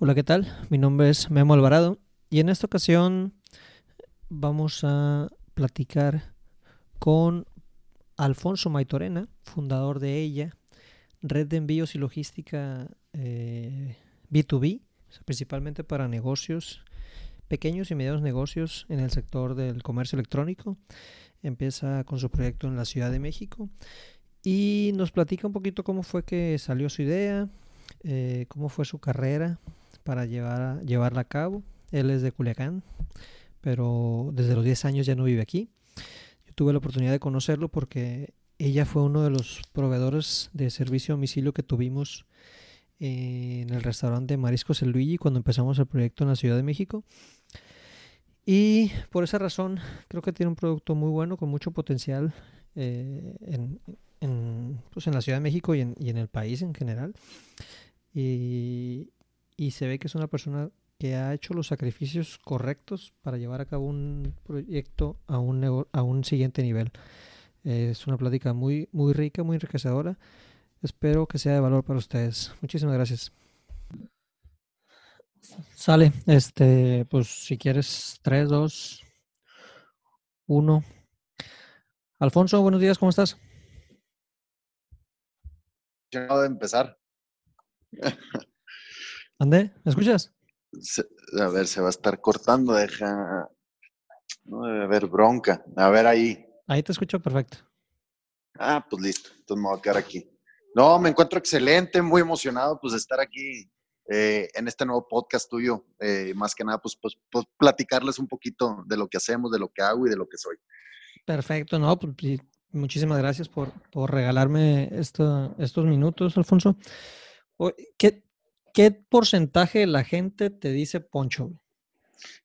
Hola, ¿qué tal? Mi nombre es Memo Alvarado y en esta ocasión vamos a platicar con Alfonso Maitorena, fundador de ella, red de envíos y logística eh, B2B, principalmente para negocios, pequeños y medianos negocios en el sector del comercio electrónico. Empieza con su proyecto en la Ciudad de México y nos platica un poquito cómo fue que salió su idea, eh, cómo fue su carrera para llevar, llevarla a cabo. Él es de Culiacán, pero desde los 10 años ya no vive aquí. Yo tuve la oportunidad de conocerlo porque ella fue uno de los proveedores de servicio a domicilio que tuvimos en el restaurante Mariscos El Luigi cuando empezamos el proyecto en la Ciudad de México. Y por esa razón creo que tiene un producto muy bueno, con mucho potencial eh, en, en, pues en la Ciudad de México y en, y en el país en general. Y, y se ve que es una persona que ha hecho los sacrificios correctos para llevar a cabo un proyecto a un, a un siguiente nivel. es una plática muy, muy rica, muy enriquecedora. Espero que sea de valor para ustedes. Muchísimas gracias. Sale, este, pues si quieres, 3, 2, 1. Alfonso, buenos días, ¿cómo estás? Acabo de empezar. ¿Ande? ¿Me escuchas? a ver, se va a estar cortando, deja. No debe haber bronca. A ver ahí. Ahí te escucho perfecto. Ah, pues listo. Entonces me voy a quedar aquí. No, me encuentro excelente, muy emocionado pues de estar aquí eh, en este nuevo podcast tuyo. Eh, más que nada, pues, pues, pues, platicarles un poquito de lo que hacemos, de lo que hago y de lo que soy. Perfecto, no, pues muchísimas gracias por, por regalarme esto, estos minutos, Alfonso. ¿Qué, ¿qué porcentaje de la gente te dice Poncho?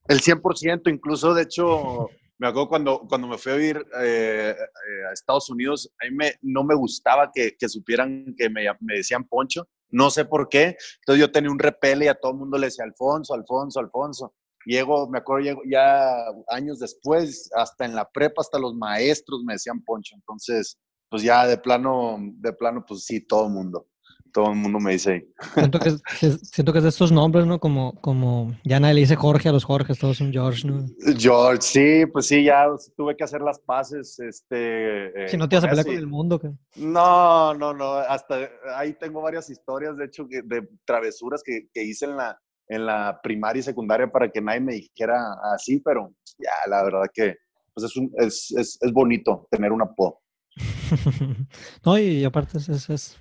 El 100%, incluso de hecho, me acuerdo cuando, cuando me fui a vivir eh, eh, a Estados Unidos, a mí me, no me gustaba que, supieran que me, me, decían Poncho, no sé por qué. Entonces yo tenía un repele y a todo el mundo le decía Alfonso, Alfonso, Alfonso. Llego, me acuerdo, llego, ya años después, hasta en la prepa, hasta los maestros me decían Poncho. Entonces, pues ya de plano, de plano, pues sí, todo el mundo todo el mundo me dice. Siento que, es, siento que es de estos nombres, ¿no? Como, como ya nadie le dice Jorge a los Jorges, todos son George, ¿no? George, sí, pues sí, ya tuve que hacer las paces. Este, si no te vas a pelear con el mundo, ¿qué? No, no, no. Hasta ahí tengo varias historias, de hecho, de travesuras que, que hice en la, en la primaria y secundaria para que nadie me dijera así, pero ya, la verdad que pues es, un, es, es, es bonito tener un apodo. no, y aparte es, es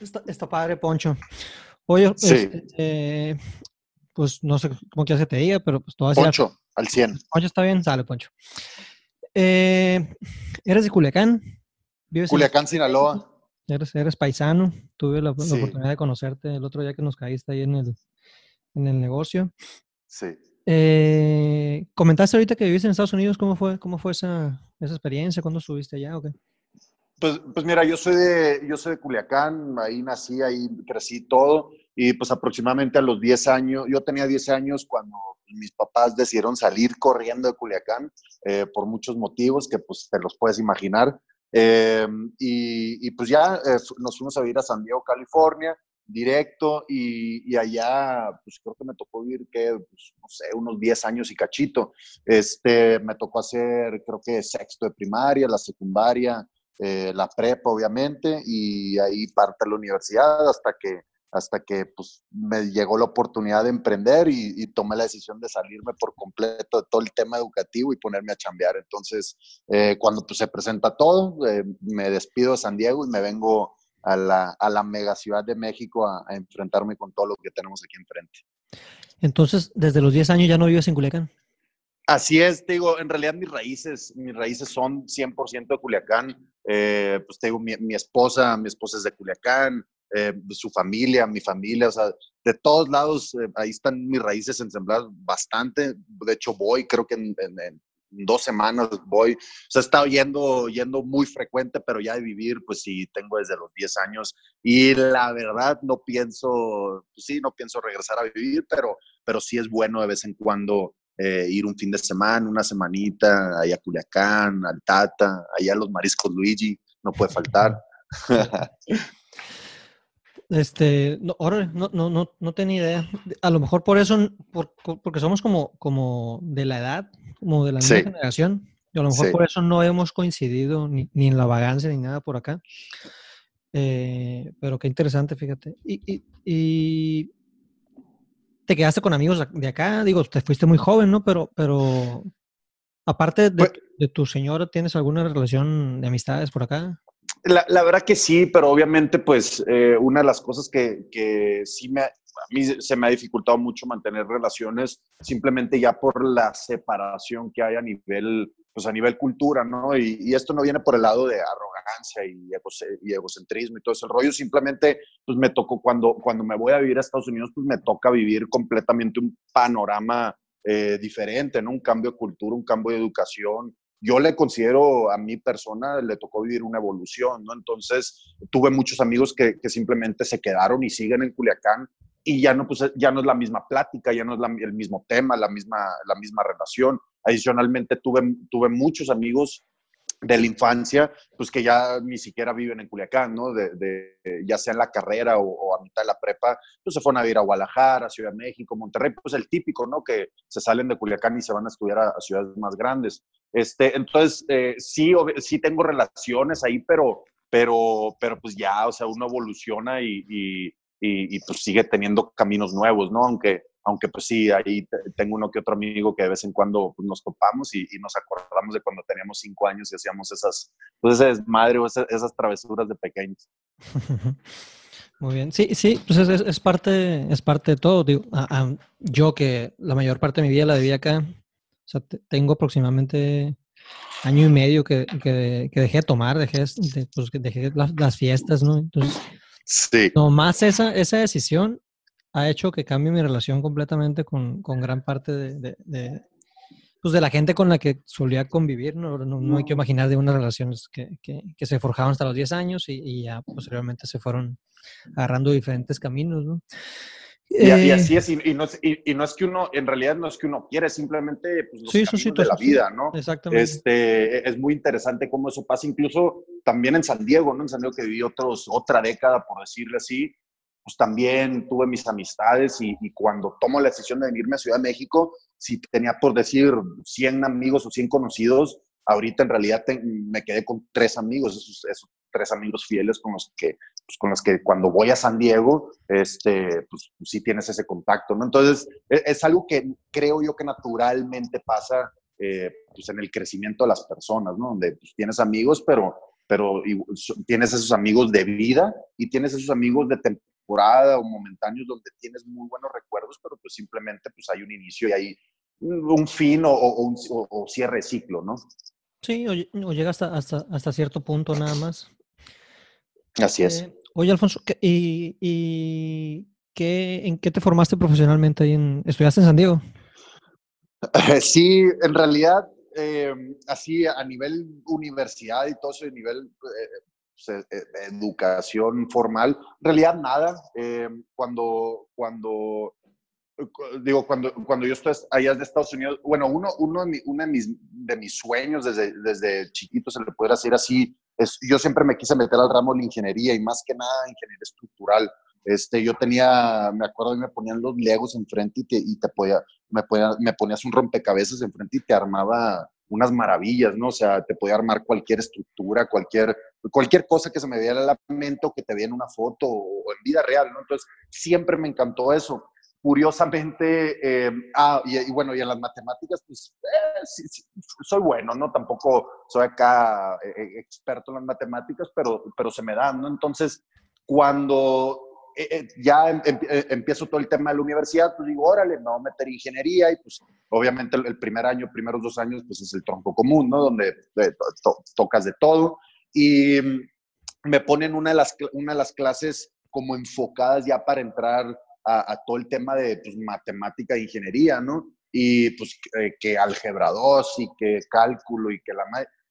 Está, padre, Poncho. Oye, este, pues no sé cómo que te diga, pero pues todo Poncho, al 100. Poncho está bien, sale, Poncho. Eh, ¿Eres de Culiacán? ¿Vives Culiacán, Sinaloa. Eres, eres paisano. Tuve la, oportunidad de conocerte el otro día que nos caíste ahí en el, en el negocio. Sí. Eh, comentaste ahorita que viviste en Estados Unidos. ¿Cómo fue, cómo fue esa, esa experiencia? ¿Cuándo estuviste allá o qué? Pues, pues mira, yo soy, de, yo soy de Culiacán, ahí nací, ahí crecí todo, y pues aproximadamente a los 10 años, yo tenía 10 años cuando mis papás decidieron salir corriendo de Culiacán eh, por muchos motivos que pues te los puedes imaginar. Eh, y, y, pues ya eh, nos fuimos a vivir a San Diego, California, directo, y, y allá pues creo que me tocó vivir, que, pues, no sé, unos 10 años y cachito. Este, me tocó hacer, creo que sexto de primaria, la secundaria, eh, la prepa, obviamente, y ahí parte la universidad hasta que, hasta que pues, me llegó la oportunidad de emprender y, tomé la decisión de salirme por completo de todo el tema educativo y ponerme a chambear. Entonces, eh, cuando pues, se presenta todo, eh, me despido de San Diego y me vengo a la, a la mega ciudad de México a, enfrentarme con todo lo que tenemos aquí enfrente. Entonces, desde los 10 años ya no vives en Culiacán. Así es, te digo, en realidad mis raíces, mis raíces son 100% de Culiacán. Eh, pues te digo, mi, mi, esposa, mi esposa es de Culiacán, eh, su familia, mi familia, o sea, de todos lados, eh, ahí están mis raíces ensambladas bastante. De hecho, voy, creo que en, en, en, dos semanas voy. O sea, he estado yendo, yendo muy frecuente, pero ya de vivir, pues sí, tengo desde los 10 años. Y la verdad, no pienso, pues sí, no pienso regresar a vivir, pero, pero sí es bueno de vez en cuando eh, ir un fin de semana, una semanita, allá a Culiacán, al Tata, allá a los mariscos Luigi, no puede faltar. Este, no, no, no, no, tenía idea. A lo mejor por eso, porque somos como, como de la edad, como de la misma generación. Y a lo mejor por eso no hemos coincidido ni, ni, en la vagancia ni nada por acá. Eh, pero qué interesante, fíjate. Y, y, y, te quedaste con amigos de acá, digo, te fuiste muy joven, ¿no? Pero, pero aparte de, pues de tu señora, ¿tienes alguna relación de amistades por acá? La, verdad que sí, pero obviamente, pues, eh, una de las cosas que, que sí me, a mí se me ha dificultado mucho mantener relaciones simplemente ya por la separación que hay a nivel, pues a nivel cultura, ¿no? Y, esto no viene por el lado de arrogancia y, y, egocentrismo y todo ese rollo, simplemente, pues me tocó, cuando, cuando me voy a vivir a Estados Unidos, pues me toca vivir completamente un panorama eh, diferente, ¿no? Un cambio de cultura, un cambio de educación, yo le considero a mi persona, le tocó vivir una evolución, ¿no? Entonces, tuve muchos amigos que, que simplemente se quedaron y siguen en Culiacán y ya no, pues, ya no es la misma plática, ya no es el mismo tema, la misma, la misma relación. Adicionalmente, tuve, tuve muchos amigos de la infancia, pues que ya ni siquiera viven en Culiacán, ¿no? De, ya sea en la carrera o, a mitad de la prepa, pues se fueron a ir a Guadalajara, Ciudad de México, Monterrey, pues el típico, ¿no? Que se salen de Culiacán y se van a estudiar a, ciudades más grandes. Este, entonces, eh, sí, sí tengo relaciones ahí, pero, pero, pero pues ya, o sea, uno evoluciona y, y, y pues sigue teniendo caminos nuevos, ¿no? Aunque aunque pues sí, ahí tengo uno que otro amigo que de vez en cuando pues, nos topamos y, nos acordamos de cuando teníamos cinco años y hacíamos esas, pues ese desmadre o esas, travesuras de pequeños. Muy bien, sí, sí, pues es, es, parte, es parte de todo. Digo, yo que la mayor parte de mi vida la viví acá, tengo aproximadamente año y medio que, que, dejé de tomar, dejé, de, pues, dejé las, las, fiestas, ¿no? Entonces, sí. nomás esa, esa decisión ha hecho que cambie mi relación completamente con, con gran parte de, de, pues de la gente con la que solía convivir. No, no, hay que imaginar de unas relaciones que, que, se forjaban hasta los 10 años y, ya posteriormente se fueron agarrando diferentes caminos. ¿no? Y, eh, así es, y, no es, y, no es, que uno, en realidad no es que uno quiere, simplemente pues, los caminos de la vida, ¿no? Exactamente. Este, es muy interesante cómo eso pasa, incluso también en San Diego, ¿no? En San Diego que viví otros, otra década, por decirle así, pues también tuve mis amistades y, cuando tomo la decisión de venirme a Ciudad de México, si tenía por decir 100 amigos o 100 conocidos, ahorita en realidad me quedé con tres amigos, esos, tres amigos fieles con los que, pues con los que cuando voy a San Diego, este, pues, sí tienes ese contacto, ¿no? Entonces, es, es algo que creo yo que naturalmente pasa eh, pues en el crecimiento de las personas, ¿no? Donde pues, tienes amigos, pero, pero tienes esos amigos de vida y tienes esos amigos de, o momentáneos donde tienes muy buenos recuerdos, pero pues simplemente pues hay un inicio y hay un fin o, un o, cierre ciclo, ¿no? Sí, o, llega hasta, hasta, hasta, cierto punto nada más. Así es. Eh, oye, Alfonso, ¿y, y qué, en qué te formaste profesionalmente ahí en, ¿Estudiaste en San Diego? Sí, en realidad, eh, así a nivel universidad y todo eso, a nivel eh, educación formal, en realidad nada. Eh, cuando, cuando, digo, cuando, cuando yo estoy allá de Estados Unidos, bueno, uno, uno, de, uno de, mis, de mis sueños desde, desde chiquito, se le puede decir así, es, yo siempre me quise meter al ramo de la ingeniería y más que nada ingeniería estructural. Este, yo tenía, me acuerdo me ponían los legos enfrente y te, y te podía, me, podía, me ponías un rompecabezas enfrente y te armaba unas maravillas, ¿no? O sea, te podía armar cualquier estructura, cualquier, cualquier cosa que se me diera la mente o que te viera en una foto o en vida real, ¿no? Entonces, siempre me encantó eso. Curiosamente, eh, ah, y, bueno, y en las matemáticas, pues, eh, sí, soy bueno, ¿no? Tampoco soy acá eh, experto en las matemáticas, pero, pero se me dan, ¿no? Entonces, cuando eh, eh, ya em, em, eh, empiezo todo el tema de la universidad, pues digo, órale, me voy a meter ingeniería y pues obviamente el, primer año, primeros dos años, pues es el tronco común, ¿no? Donde tocas de todo. Y mm, me ponen una de las, una de las clases como enfocadas ya para entrar a, todo el tema de pues, matemática e ingeniería, ¿no? Y pues que álgebra 2 y que cálculo y que la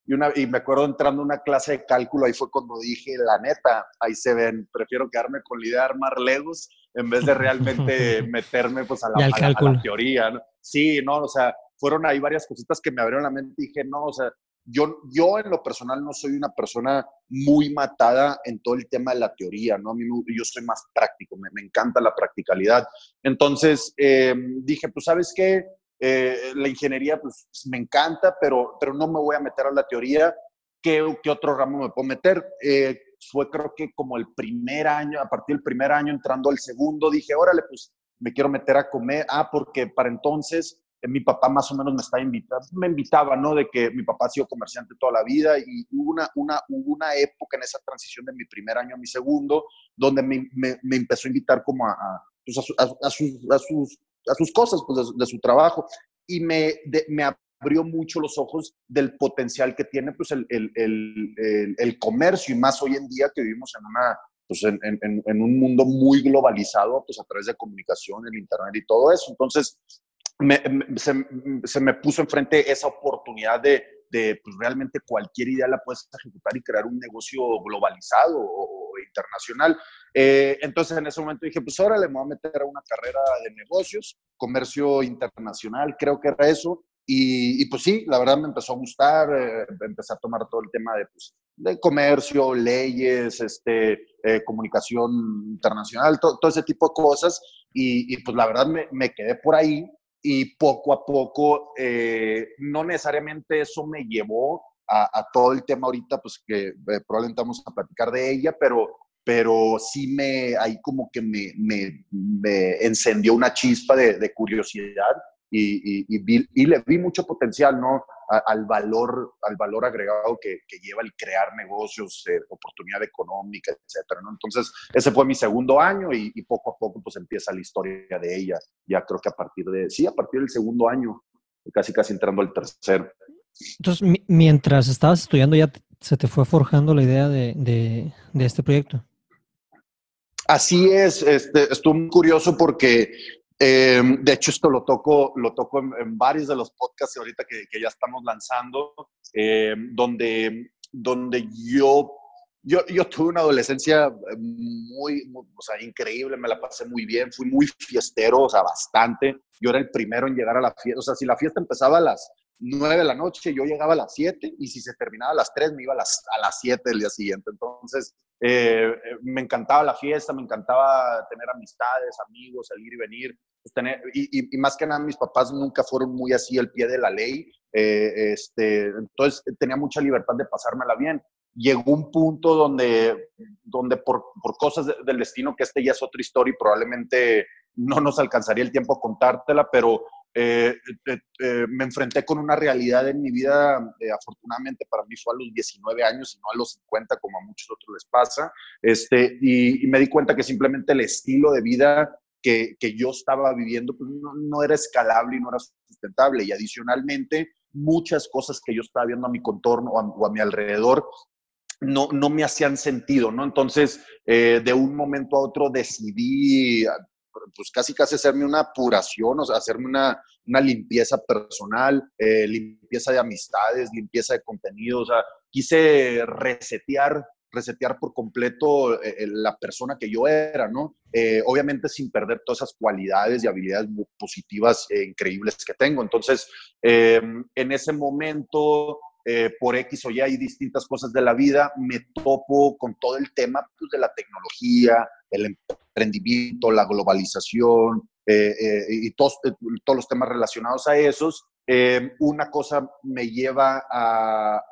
y, una, y me acuerdo entrando a una clase de cálculo, ahí fue cuando dije, la neta, ahí se ven, prefiero quedarme con la idea de armar legos en vez de realmente meterme pues a la, a, teoría. ¿no? Sí, no, o sea, fueron ahí varias cositas que me abrieron la mente y dije, no, o sea, yo, yo en lo personal no soy una persona muy matada en todo el tema de la teoría, ¿no? A mí yo soy más práctico, me, encanta la practicalidad. Entonces eh, dije, pues sabes qué, eh, la ingeniería pues me encanta, pero, pero no me voy a meter a la teoría. ¿Qué, qué otro ramo me puedo meter? Eh, fue creo que como el primer año, a partir del primer año entrando al segundo, dije, órale, pues me quiero meter a comer. Ah, porque para entonces mi papá más o menos me estaba invitando, me invitaba, ¿no? De que mi papá ha sido comerciante toda la vida y hubo una, una, una época en esa transición de mi primer año a mi segundo, donde me, me, empezó a invitar como a, pues, a, sus, a, sus, a sus cosas, pues de, su trabajo. Y me, me abrió mucho los ojos del potencial que tiene pues el, el, el, el, comercio y más hoy en día que vivimos en una pues en, en, en, un mundo muy globalizado pues a través de comunicación, el internet y todo eso. Entonces, se, me puso enfrente esa oportunidad de, de pues realmente cualquier idea la puedes ejecutar y crear un negocio globalizado o, internacional. Eh, entonces en ese momento dije, pues ahora le voy a meter a una carrera de negocios, comercio internacional, creo que era eso. Y, y pues sí, la verdad me empezó a gustar, eh, a tomar todo el tema de, pues, de comercio, leyes, este, eh, comunicación internacional, todo ese tipo de cosas. Y, y pues la verdad me quedé por ahí y poco a poco, eh, no necesariamente eso me llevó a, todo el tema ahorita, pues que eh, probablemente vamos a platicar de ella, pero, pero sí me, ahí como que me, me, me encendió una chispa de, de curiosidad y, y, le vi mucho potencial, ¿no? al, valor, al valor agregado que, lleva el crear negocios, eh, oportunidad económica, etcétera, ¿no? Entonces, ese fue mi segundo año y, poco a poco pues empieza la historia de ella. Ya creo que a partir de, sí, a partir del segundo año, casi casi entrando al tercero. Entonces, mientras estabas estudiando ya se te fue forjando la idea de, de este proyecto. Así es, este, estuvo muy curioso porque eh, de hecho, esto lo toco, lo toco en, varios de los podcasts ahorita que, que ya estamos lanzando, eh, donde, donde yo, yo, yo, tuve una adolescencia muy, o sea, increíble, me la pasé muy bien, fui muy fiestero, o sea, bastante. Yo era el primero en llegar a la fiesta, o sea, si la fiesta empezaba a las 9 de la noche, yo llegaba a las 7 y si se terminaba a las 3 me iba a las, a las 7 del día siguiente. Entonces, eh, me encantaba la fiesta, me encantaba tener amistades, amigos, salir y venir. Pues, tener, y, y, más que nada, mis papás nunca fueron muy así al pie de la ley. Eh, este, entonces, tenía mucha libertad de pasármela bien. Llegó un punto donde, donde por, por cosas del destino, que este ya es otra historia y probablemente no nos alcanzaría el tiempo a contártela, pero eh, eh, eh, me enfrenté con una realidad en mi vida, afortunadamente para mí fue a los 19 años y no a los 50 como a muchos otros les pasa, este, y, me di cuenta que simplemente el estilo de vida que, que yo estaba viviendo pues no, no, era escalable y no era sustentable y adicionalmente muchas cosas que yo estaba viendo a mi contorno o a, mi alrededor no, no, me hacían sentido, ¿no? Entonces, de un momento a otro decidí pues casi casi hacerme una apuración, o sea, hacerme una, una limpieza personal, eh, limpieza de amistades, limpieza de contenido, quise resetear resetear por completo eh, la persona que yo era, ¿no? Eh, obviamente sin perder todas esas cualidades y habilidades positivas e increíbles que tengo. Entonces, en ese momento eh, por X o Y hay distintas cosas de la vida, me topo con todo el tema pues, de la tecnología, el emprendimiento, la globalización eh, eh, y todos, todos los temas relacionados a esos. una cosa me lleva a,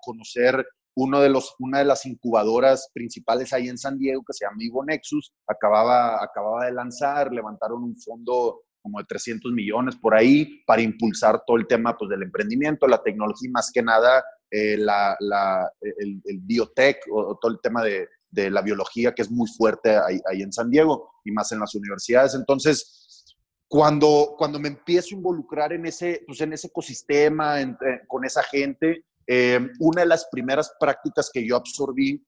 conocer uno de los, una de las incubadoras principales ahí en San Diego, que se llama Ivo Nexus, acababa, acababa de lanzar, levantaron un fondo como de 300 millones por ahí para impulsar todo el tema pues, del emprendimiento, la tecnología más que nada eh, la, la, el, biotech o, todo el tema de, de, la biología que es muy fuerte ahí, ahí, en San Diego y más en las universidades. Entonces, cuando, cuando me empiezo a involucrar en ese, pues, en ese ecosistema, eh, con esa gente, eh, una de las primeras prácticas que yo absorbí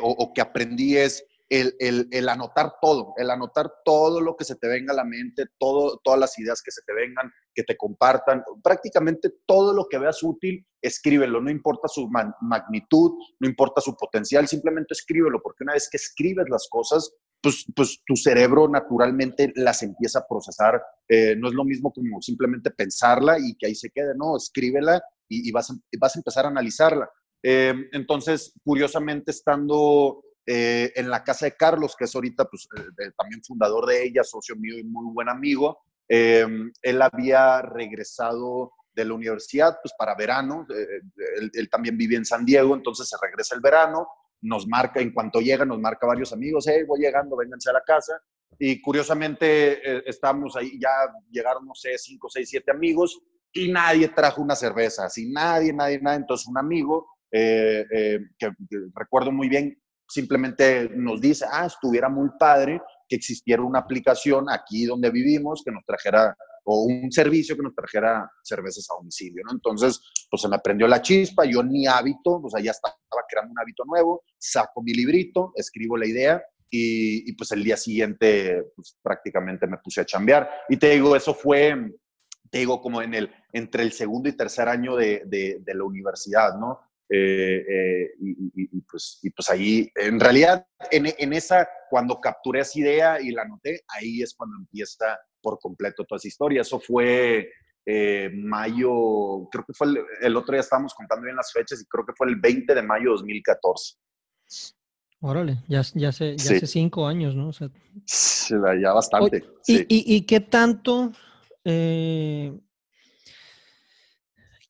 o, o que aprendí es el, anotar todo, el anotar todo lo que se te venga a la mente, todas las ideas que se te vengan, que te compartan, prácticamente todo lo que veas útil, escríbelo, no importa su magnitud, no importa su potencial, simplemente escríbelo, porque una vez que escribes las cosas, pues, pues tu cerebro naturalmente las empieza a procesar. Eh, no es lo mismo como simplemente pensarla y que ahí se quede, no, escríbela y, vas, a, empezar a analizarla. Em, entonces, curiosamente, estando eh, en la casa de Carlos, que es ahorita pues, eh, también fundador de ella, socio mío y muy buen amigo, em, él había regresado de la universidad pues para verano, él, él, también vive en San Diego, entonces se regresa el verano, nos marca, en cuanto llega, nos marca varios amigos, hey, voy llegando, vénganse a la casa, y curiosamente eh, estamos ahí, ya llegaron, no sé, cinco, seis, siete amigos y nadie trajo una cerveza, así nadie, nadie, nadie. Entonces un amigo eh, eh, que, recuerdo muy bien, simplemente nos dice, ah, estuviera muy padre que existiera una aplicación aquí donde vivimos que nos trajera o un servicio que nos trajera cervezas a domicilio, ¿no? Entonces, pues se me prendió la chispa, yo ni hábito, o sea, ya estaba creando un hábito nuevo, saco mi librito, escribo la idea y, pues el día siguiente pues, prácticamente me puse a chambear. Y te digo, eso fue, te digo, como en el, entre el segundo y tercer año de, de, la universidad, ¿no? Eh, eh, y, pues, y pues ahí, en realidad, en, en, esa, cuando capturé esa idea y la anoté, ahí es cuando empieza por completo toda esa historia. Eso fue eh, mayo, creo que fue el, el, otro día estábamos contando bien las fechas y creo que fue el 20 de mayo de 2014. Órale, ya, ya, hace, ya hace cinco años, ¿no? O sea, ya bastante. y, y, qué tanto,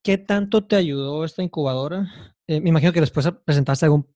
qué tanto te ayudó esta incubadora? Eh, me imagino que después presentaste algún,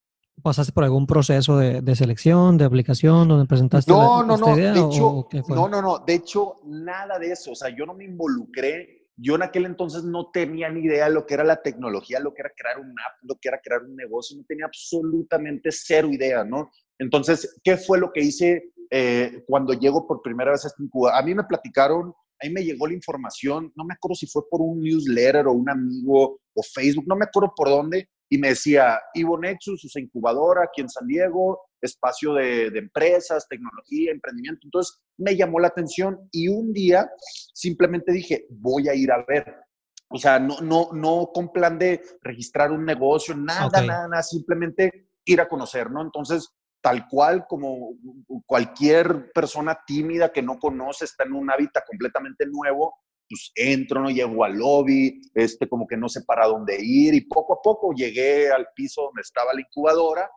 pasaste por algún proceso de, de selección, de aplicación, donde presentaste no, no, no, de hecho, no, no, no, de hecho, nada de eso. O sea, yo no me involucré yo en aquel entonces no tenía ni idea de lo que era la tecnología, lo que era crear un app, lo que era crear un negocio, no tenía absolutamente cero idea, ¿no? Entonces, ¿qué fue lo que hice eh, cuando llego por primera vez a este incubador? A mí me platicaron, ahí me llegó la información, no me acuerdo si fue por un newsletter o un amigo o Facebook, no me acuerdo por dónde, y me decía, Ivo Nexus, su incubadora aquí en San Diego, espacio de, empresas, tecnología, emprendimiento. Entonces me llamó la atención y un día simplemente dije, voy a ir a ver. O sea, no, no, no con plan de registrar un negocio, nada, nada, nada, simplemente ir a conocer, ¿no? Entonces, tal cual como cualquier persona tímida que no conoce, está en un hábitat completamente nuevo, pues entro, no llego al lobby, este, como que no sé para dónde ir y poco a poco llegué al piso donde estaba la incubadora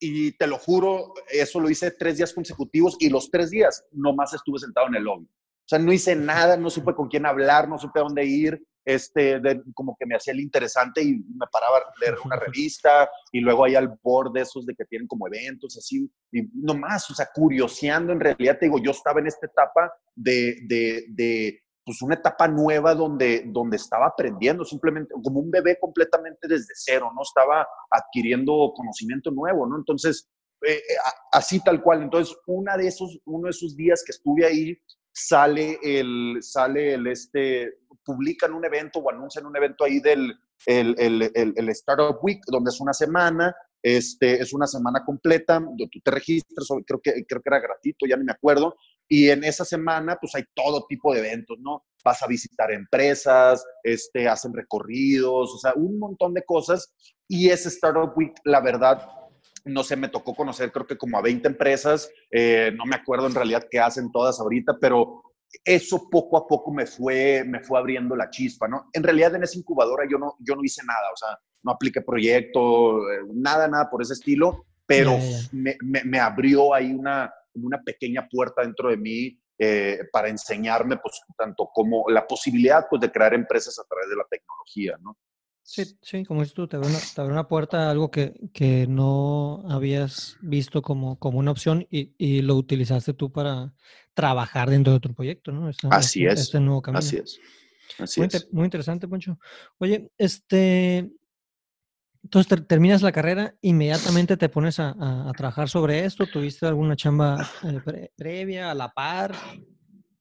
y te lo juro, eso lo hice tres días consecutivos y los tres días nomás estuve sentado en el lobby. O sea, no hice nada, no supe con quién hablar, no supe a dónde ir, este, como que me hacía el interesante y me paraba a leer una revista y luego ahí al board de esos de que tienen como eventos así, y nomás, o sea, curioseando en realidad, te digo, yo estaba en esta etapa de, de, de pues una etapa nueva donde, donde estaba aprendiendo, simplemente como un bebé completamente desde cero, ¿no? Estaba adquiriendo conocimiento nuevo, ¿no? Entonces, eh, eh, así tal cual. Entonces, una de esos, uno de esos días que estuve ahí, sale el, sale el, este, publican un evento o anuncian un evento ahí del el, el, el, Startup Week, donde es una semana, este, es una semana completa, tú te registras, creo que, creo que era gratuito, ya no me acuerdo, y en esa semana, pues hay todo tipo de eventos, ¿no? Vas a visitar empresas, este, hacen recorridos, o sea, un montón de cosas. Y ese Startup Week, la verdad, no sé, me tocó conocer creo que como a 20 empresas, eh, no me acuerdo en realidad qué hacen todas ahorita, pero eso poco a poco me fue, me fue abriendo la chispa, ¿no? En realidad en esa incubadora yo no, yo no hice nada, o sea, no apliqué proyecto, eh, nada, nada por ese estilo, pero Me, me, me, abrió ahí una, una pequeña puerta dentro de mí eh, para enseñarme, pues, tanto como la posibilidad, pues, de crear empresas a través de la tecnología, ¿no? Sí, sí, como dices tú, te abrió una, te abrió una puerta a algo que, que, no habías visto como, como una opción y, y, lo utilizaste tú para trabajar dentro de otro proyecto, ¿no? así este, es. Este nuevo camino. Así es. Así muy, es. muy interesante, Poncho. Oye, este, entonces terminas la carrera, inmediatamente te pones a, trabajar sobre esto. ¿Tuviste alguna chamba eh, previa, a la par?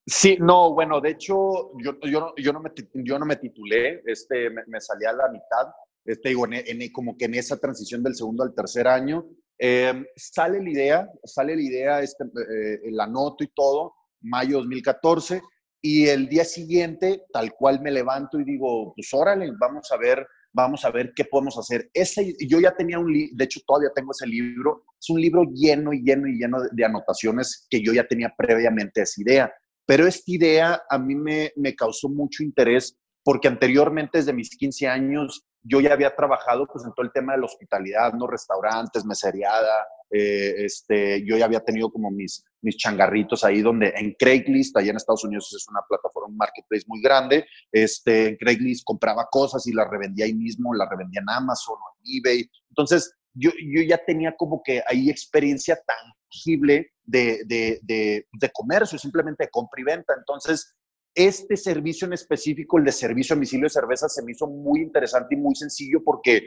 Sí, no, bueno, de hecho, yo, yo, yo, no, me, yo no me titulé, este, me, salí a la mitad, este, digo, en, como que en esa transición del segundo al tercer año. Em, sale la idea, sale la idea, este, eh, la noto y todo, mayo 2014, y el día siguiente, tal cual me levanto y digo, pues órale, vamos a ver vamos a ver qué podemos hacer. Ese, yo ya tenía un libro, de hecho todavía tengo ese libro, es un libro lleno y lleno y lleno de, anotaciones que yo ya tenía previamente esa idea, pero esta idea a mí me, me causó mucho interés porque anteriormente, desde mis 15 años, yo ya había trabajado pues, en todo el tema de la hospitalidad, ¿no? Restaurantes, meseriada, eh, este, yo ya había tenido como mis, mis changarritos ahí donde en Craigslist, allá en Estados Unidos es una plataforma, un marketplace muy grande, este, en Craigslist compraba cosas y las revendía ahí mismo, las revendía en Amazon o en eBay. Entonces, yo, yo ya tenía como que ahí experiencia tangible de, de, de, de comercio, simplemente de compra y venta. Entonces, este servicio en específico, el de servicio a domicilio de cerveza, se me hizo muy interesante y muy sencillo porque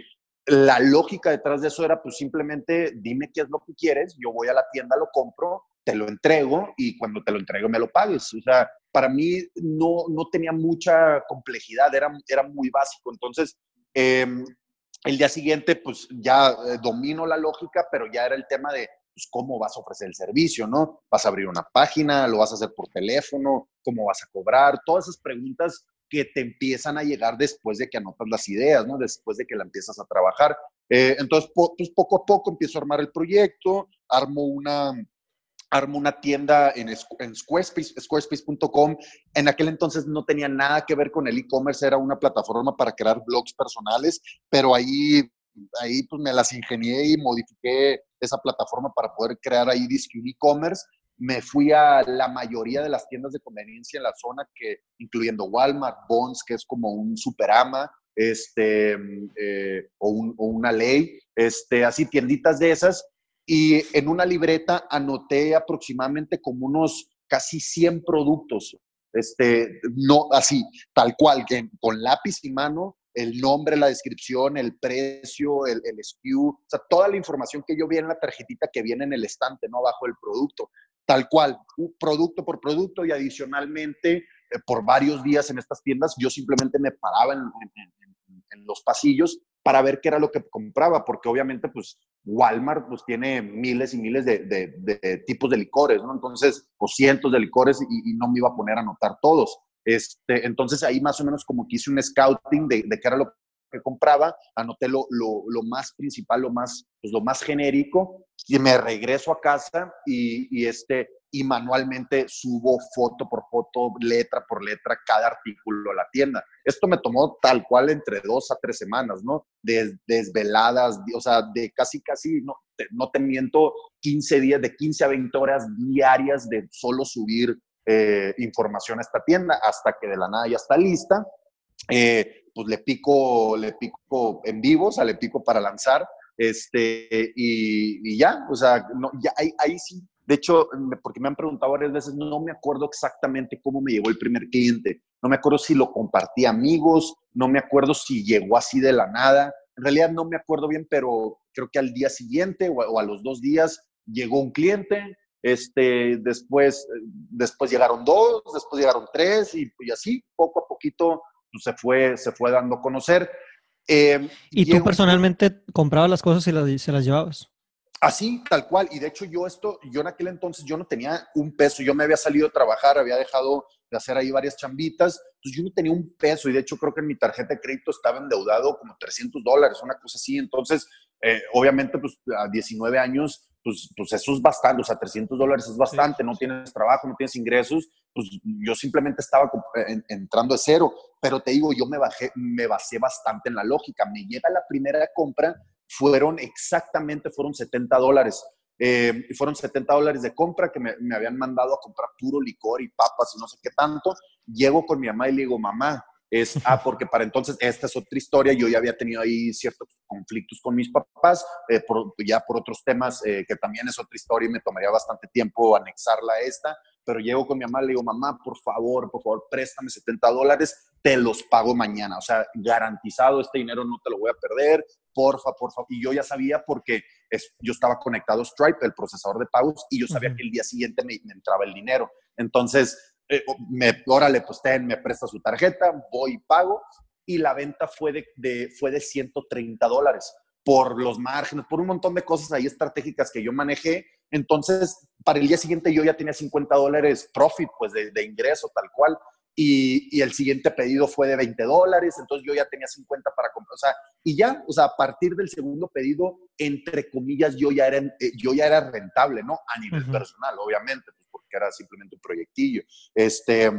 la lógica detrás de eso era pues simplemente dime qué es lo que quieres, yo voy a la tienda, lo compro, te lo entrego y cuando te lo entrego me lo pagues. O sea, para mí no, no tenía mucha complejidad, era, era muy básico. Entonces, em, el día siguiente pues ya eh, domino la lógica, pero ya era el tema de pues, cómo vas a ofrecer el servicio, ¿no? ¿Vas a abrir una página? ¿Lo vas a hacer por teléfono? ¿Cómo vas a cobrar? Todas esas preguntas que te empiezan a llegar después de que anotas las ideas, ¿no? Después de que la empiezas a trabajar. Eh, entonces, pues poco a poco empiezo a armar el proyecto, armo una, armo una tienda en, en Squarespace, squarespace.com. En aquel entonces no tenía nada que ver con el e-commerce, era una plataforma para crear blogs personales, pero ahí ahí pues me las ingenié y modifiqué esa plataforma para poder crear ahí disque e-commerce. Me fui a la mayoría de las tiendas de conveniencia en la zona, que, incluyendo Walmart, Bonds, que es como un superama, este, eh, o, una ley, este, así tienditas de esas. Y en una libreta anoté aproximadamente como unos casi 100 productos, este, no así, tal cual, que con lápiz y mano, el nombre, la descripción, el precio, el, SKU, o sea, toda la información que yo vi en la tarjetita que viene en el estante, ¿no? Bajo el producto, tal cual, producto por producto y adicionalmente eh, por varios días en estas tiendas, yo simplemente me paraba en, los pasillos para ver qué era lo que compraba, porque obviamente pues Walmart pues tiene miles y miles de, tipos de licores, ¿no? Entonces, o cientos de licores y, y no me iba a poner a anotar todos. Este, entonces ahí más o menos como que hice un scouting de, de qué era lo que compraba, anoté lo, más principal, lo más, pues lo más genérico, y me regreso a casa y, este, y manualmente subo foto por foto, letra por letra, cada artículo a la tienda. Esto me tomó tal cual entre dos a tres semanas, ¿no? desveladas, o sea, de casi, casi, no te, no te miento, 15 días, de 15 a 20 horas diarias de solo subir eh, información a esta tienda hasta que de la nada ya está lista. Eh, pues le pico, le pico en vivo, o sea, le pico para lanzar, este, y, ya, o sea, no, ya ahí, ahí sí. De hecho, porque me han preguntado varias veces, no me acuerdo exactamente cómo me llegó el primer cliente. No me acuerdo si lo compartí a amigos, no me acuerdo si llegó así de la nada. En realidad no me acuerdo bien, pero creo que al día siguiente o a los dos días llegó un cliente, este, después, después llegaron dos, después llegaron tres y, así, poco a poquito pues, se, fue, se fue dando a conocer. Em, ¿Y tú personalmente comprabas las cosas y las, se las llevabas? Así, tal cual. Y de hecho yo esto, yo en aquel entonces yo no tenía un peso, yo me había salido a trabajar, había dejado de hacer ahí varias chambitas, entonces yo no tenía un peso y de hecho creo que en mi tarjeta de crédito estaba endeudado como 300 dólares, una cosa así. Entonces, eh, obviamente, pues a 19 años pues, pues eso es bastante, o sea, 300 dólares es bastante, no tienes trabajo, no tienes ingresos, pues yo simplemente estaba entrando de cero, pero te digo, yo me, bajé, me basé bastante en la lógica, me llega la primera compra, fueron exactamente, fueron 70 dólares, eh, fueron 70 dólares de compra que me, me habían mandado a comprar puro licor y papas y no sé qué tanto, llego con mi mamá y le digo, mamá, es, ah, porque para entonces esta es otra historia, yo ya había tenido ahí ciertos conflictos con mis papás, eh, ya por otros temas, eh, que también es otra historia y me tomaría bastante tiempo anexarla a esta, pero llego con mi mamá, le digo, mamá, por favor, por favor, préstame 70 dólares, te los pago mañana, o sea, garantizado, este dinero no te lo voy a perder, porfa, porfa, y yo ya sabía porque es, yo estaba conectado a Stripe, el procesador de pagos, y yo sabía que el día siguiente me, me entraba el dinero, entonces eh, me, órale, pues ten, me presta su tarjeta, voy y pago. Y la venta fue de, de, fue de 130 dólares por los márgenes, por un montón de cosas ahí estratégicas que yo manejé. Entonces, para el día siguiente yo ya tenía 50 dólares profit, pues de, de ingreso tal cual. Y, y, el siguiente pedido fue de 20 dólares, entonces yo ya tenía 50 para comprar, o sea, y ya, o sea, a partir del segundo pedido, entre comillas, yo ya era, eh, yo ya era rentable, ¿no? A nivel personal, obviamente, que era simplemente un proyectillo. Este,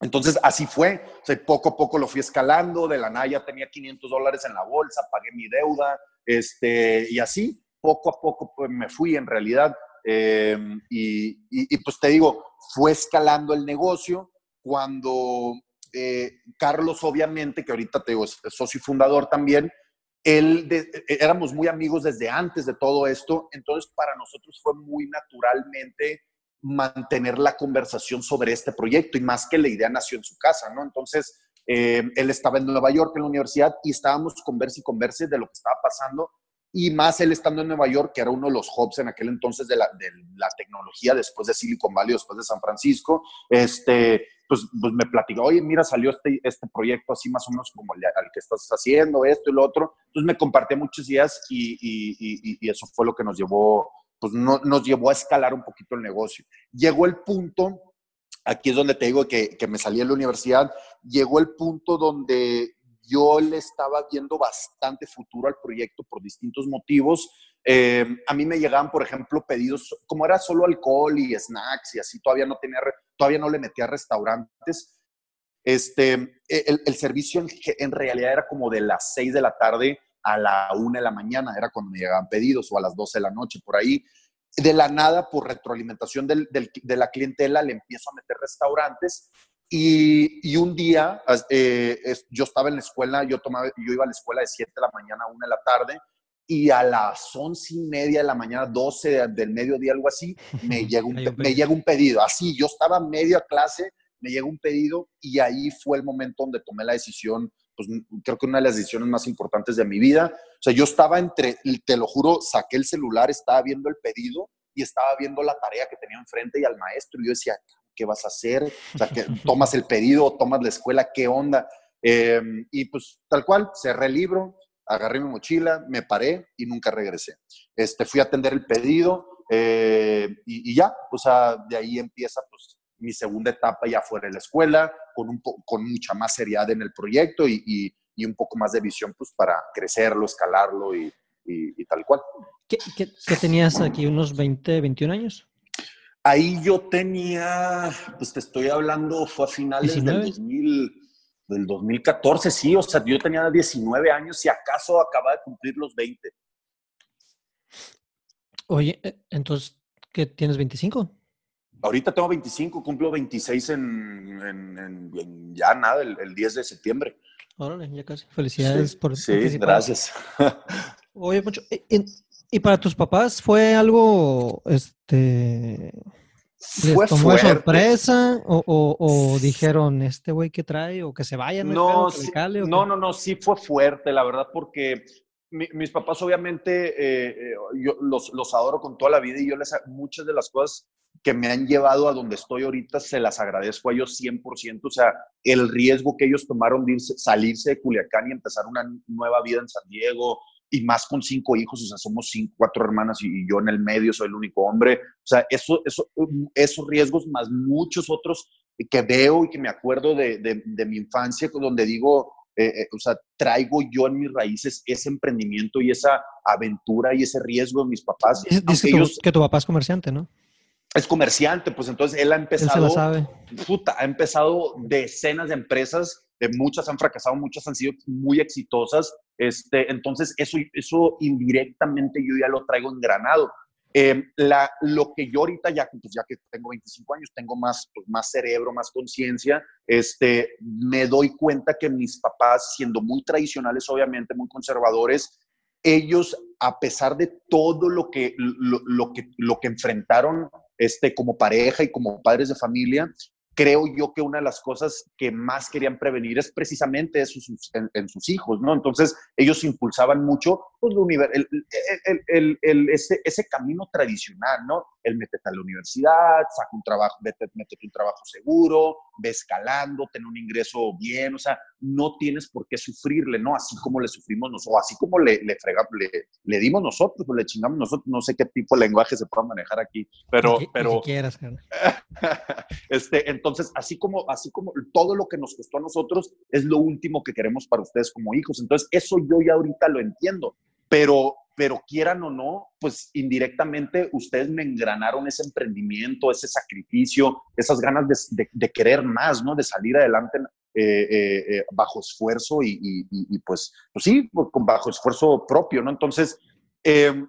Entonces, así fue. O sea, poco a poco lo fui escalando. De la nada ya tenía 500 dólares en la bolsa, pagué mi deuda, este, y así, poco a poco pues, me fui en realidad. Em, y, y, pues te digo, fue escalando el negocio cuando eh, Carlos, obviamente, que ahorita te digo, es socio fundador también, él, éramos muy amigos desde antes de todo esto, entonces para nosotros fue muy naturalmente mantener la conversación sobre este proyecto y más que la idea nació en su casa, ¿no? Entonces, eh, él estaba en Nueva York en la universidad y estábamos conversa y conversa de lo que estaba pasando y más él estando en Nueva York, que era uno de los hubs en aquel entonces de la, tecnología después de Silicon Valley, después de San Francisco, este, pues, pues me platicó, oye, mira, salió este, este proyecto así más o menos como el, al que estás haciendo, esto y lo otro. Entonces me compartí muchas ideas y, y, eso fue lo que nos llevó, pues no, nos llevó a escalar un poquito el negocio. Llegó el punto, aquí es donde te digo que, que me salí de la universidad, llegó el punto donde yo le estaba viendo bastante futuro al proyecto por distintos motivos. Eh, a mí me llegaban, por ejemplo, pedidos, como era solo alcohol y snacks y así, todavía no, tenía, todavía no le metía restaurantes. Este, el, el servicio en, en, realidad era como de las 6 de la tarde a la 1 de la mañana, era cuando me llegaban pedidos, o a las 12 de la noche, por ahí. De la nada, por retroalimentación del, del, de la clientela, le empiezo a meter restaurantes y, un día eh, yo estaba en la escuela, yo, tomaba, yo iba a la escuela de 7 de la mañana a 1 de la tarde y a las 11 y media de la mañana, 12 del mediodía, algo así, me llega un, me llega un pedido. Así, yo estaba media clase, me llega un pedido y ahí fue el momento donde tomé la decisión, pues creo que una de las decisiones más importantes de mi vida. O sea, yo estaba entre, te lo juro, saqué el celular, estaba viendo el pedido y estaba viendo la tarea que tenía enfrente y al maestro y yo decía, qué vas a hacer, o sea, que tomas el pedido, tomas la escuela, qué onda. Em, y pues tal cual, cerré el libro, agarré mi mochila, me paré y nunca regresé. Este, fui a atender el pedido eh, y, ya, o sea, de ahí empieza pues mi segunda etapa ya fuera de la escuela, con, un con mucha más seriedad en el proyecto y, y, un poco más de visión pues para crecerlo, escalarlo y, tal cual. ¿Qué, qué, qué tenías aquí? ¿Unos 20, 21 años? Ahí yo tenía, pues te estoy hablando, fue a finales del, 2000, del 2014, sí, o sea, yo tenía 19 años y acaso acaba de cumplir los 20. Oye, eh, entonces, ¿qué tienes 25? Ahorita tengo 25, cumplo 26 en, en, ya nada, el, 10 de septiembre. Órale, ya casi. Felicidades por Sí, gracias. Oye, Poncho, ¿Y para tus papás fue algo, este, fue tomó sorpresa o, dijeron, este güey que trae o que se vaya? No, no, no, no, sí fue fuerte, la verdad, porque mis papás obviamente eh, eh, yo los, los, adoro con toda la vida y yo les muchas de las cosas que me han llevado a donde estoy ahorita se las agradezco a ellos 100%, o sea, el riesgo que ellos tomaron de salirse de Culiacán y empezar una nueva vida en San Diego, y más con cinco hijos, o sea, somos cinco, cuatro hermanas y, yo en el medio soy el único hombre. O sea, eso, eso, esos riesgos más muchos otros que veo y que me acuerdo de, de, mi infancia, donde digo, eh, eh, o sea, traigo yo en mis raíces ese emprendimiento y esa aventura y ese riesgo de mis papás. Dice que, ellos, que tu papá es comerciante, ¿no? Es comerciante, pues entonces él ha empezado, él sabe. Puta, ha empezado decenas de empresas, de muchas han fracasado, muchas han sido muy exitosas, este, entonces eso, eso indirectamente yo ya lo traigo engranado. Eh, la, lo que yo ahorita ya, pues ya que tengo 25 años, tengo más, pues más cerebro, más conciencia, este, me doy cuenta que mis papás, siendo muy tradicionales, obviamente muy conservadores, ellos, a pesar de todo lo que, lo, lo que, lo que enfrentaron este, como pareja y como padres de familia, creo yo que una de las cosas que más querían prevenir es precisamente en, sus hijos, ¿no? Entonces, ellos impulsaban mucho pues, el, el, ese, ese, camino tradicional, ¿no? El métete a la universidad, saca un trabajo, métete, métete un trabajo seguro, ve escalando, ten un ingreso bien, o sea, no tienes por qué sufrirle, ¿no? Así como le sufrimos nosotros, o así como le, le, le, dimos nosotros, o le chingamos nosotros, no sé qué tipo de lenguaje se pueda manejar aquí, pero... pero quieras, este, entonces, así como, así como todo lo que nos costó a nosotros es lo último que queremos para ustedes como hijos. Entonces, eso yo ya ahorita lo entiendo. Pero, pero quieran o no, pues indirectamente ustedes me engranaron ese emprendimiento, ese sacrificio, esas ganas de, querer más, ¿no? De salir adelante eh, eh, eh, bajo esfuerzo y, pues, pues sí, pues, con bajo esfuerzo propio, ¿no? Entonces, em,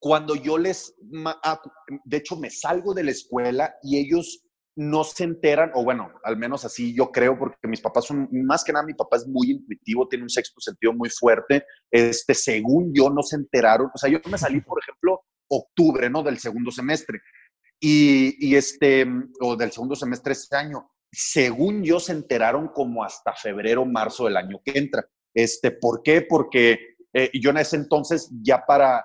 cuando yo les, ah, de hecho, me salgo de la escuela y ellos no se enteran, o bueno, al menos así yo creo, porque mis papás son, más que nada, mi papá es muy intuitivo, tiene un sexto sentido muy fuerte, este, según yo no se enteraron, o sea, yo me salí, por ejemplo, octubre, ¿no? Del segundo semestre, y, y este, o del segundo semestre este año, según yo se enteraron como hasta febrero, marzo del año que entra. Este, ¿Por qué? Porque eh, yo en ese entonces, ya para,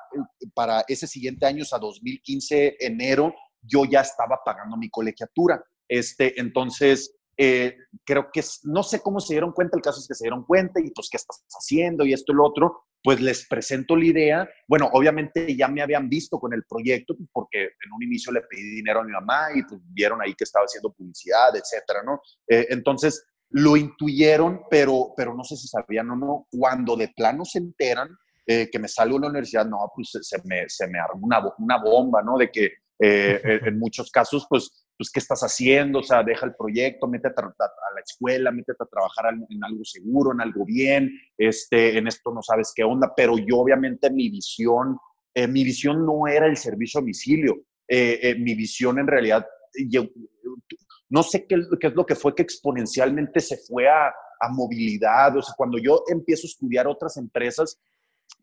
para ese siguiente año, o sea, 2015, enero, yo ya estaba pagando mi colegiatura. Este, entonces, eh, creo que no sé cómo se dieron cuenta, el caso es que se dieron cuenta y pues qué estás haciendo y esto y lo otro, pues les presento la idea. Bueno, obviamente ya me habían visto con el proyecto pues, porque en un inicio le pedí dinero a mi mamá y pues vieron ahí que estaba haciendo publicidad, etcétera, ¿no? Eh, entonces lo intuyeron, pero, pero no sé si sabían o no. Cuando de plano se enteran eh, que me salgo de la universidad, no, pues se me, se me armó una, una bomba, ¿no? De que eh, en muchos casos, pues, pues, ¿qué estás haciendo? O sea, deja el proyecto, métete a, la escuela, métete a trabajar en, algo seguro, en algo bien, este, en esto no sabes qué onda, pero yo obviamente mi visión, eh, mi visión no era el servicio a domicilio, eh, mi visión en realidad, no sé qué, qué, es lo que fue que exponencialmente se fue a, a movilidad, o sea, cuando yo empiezo a estudiar otras empresas,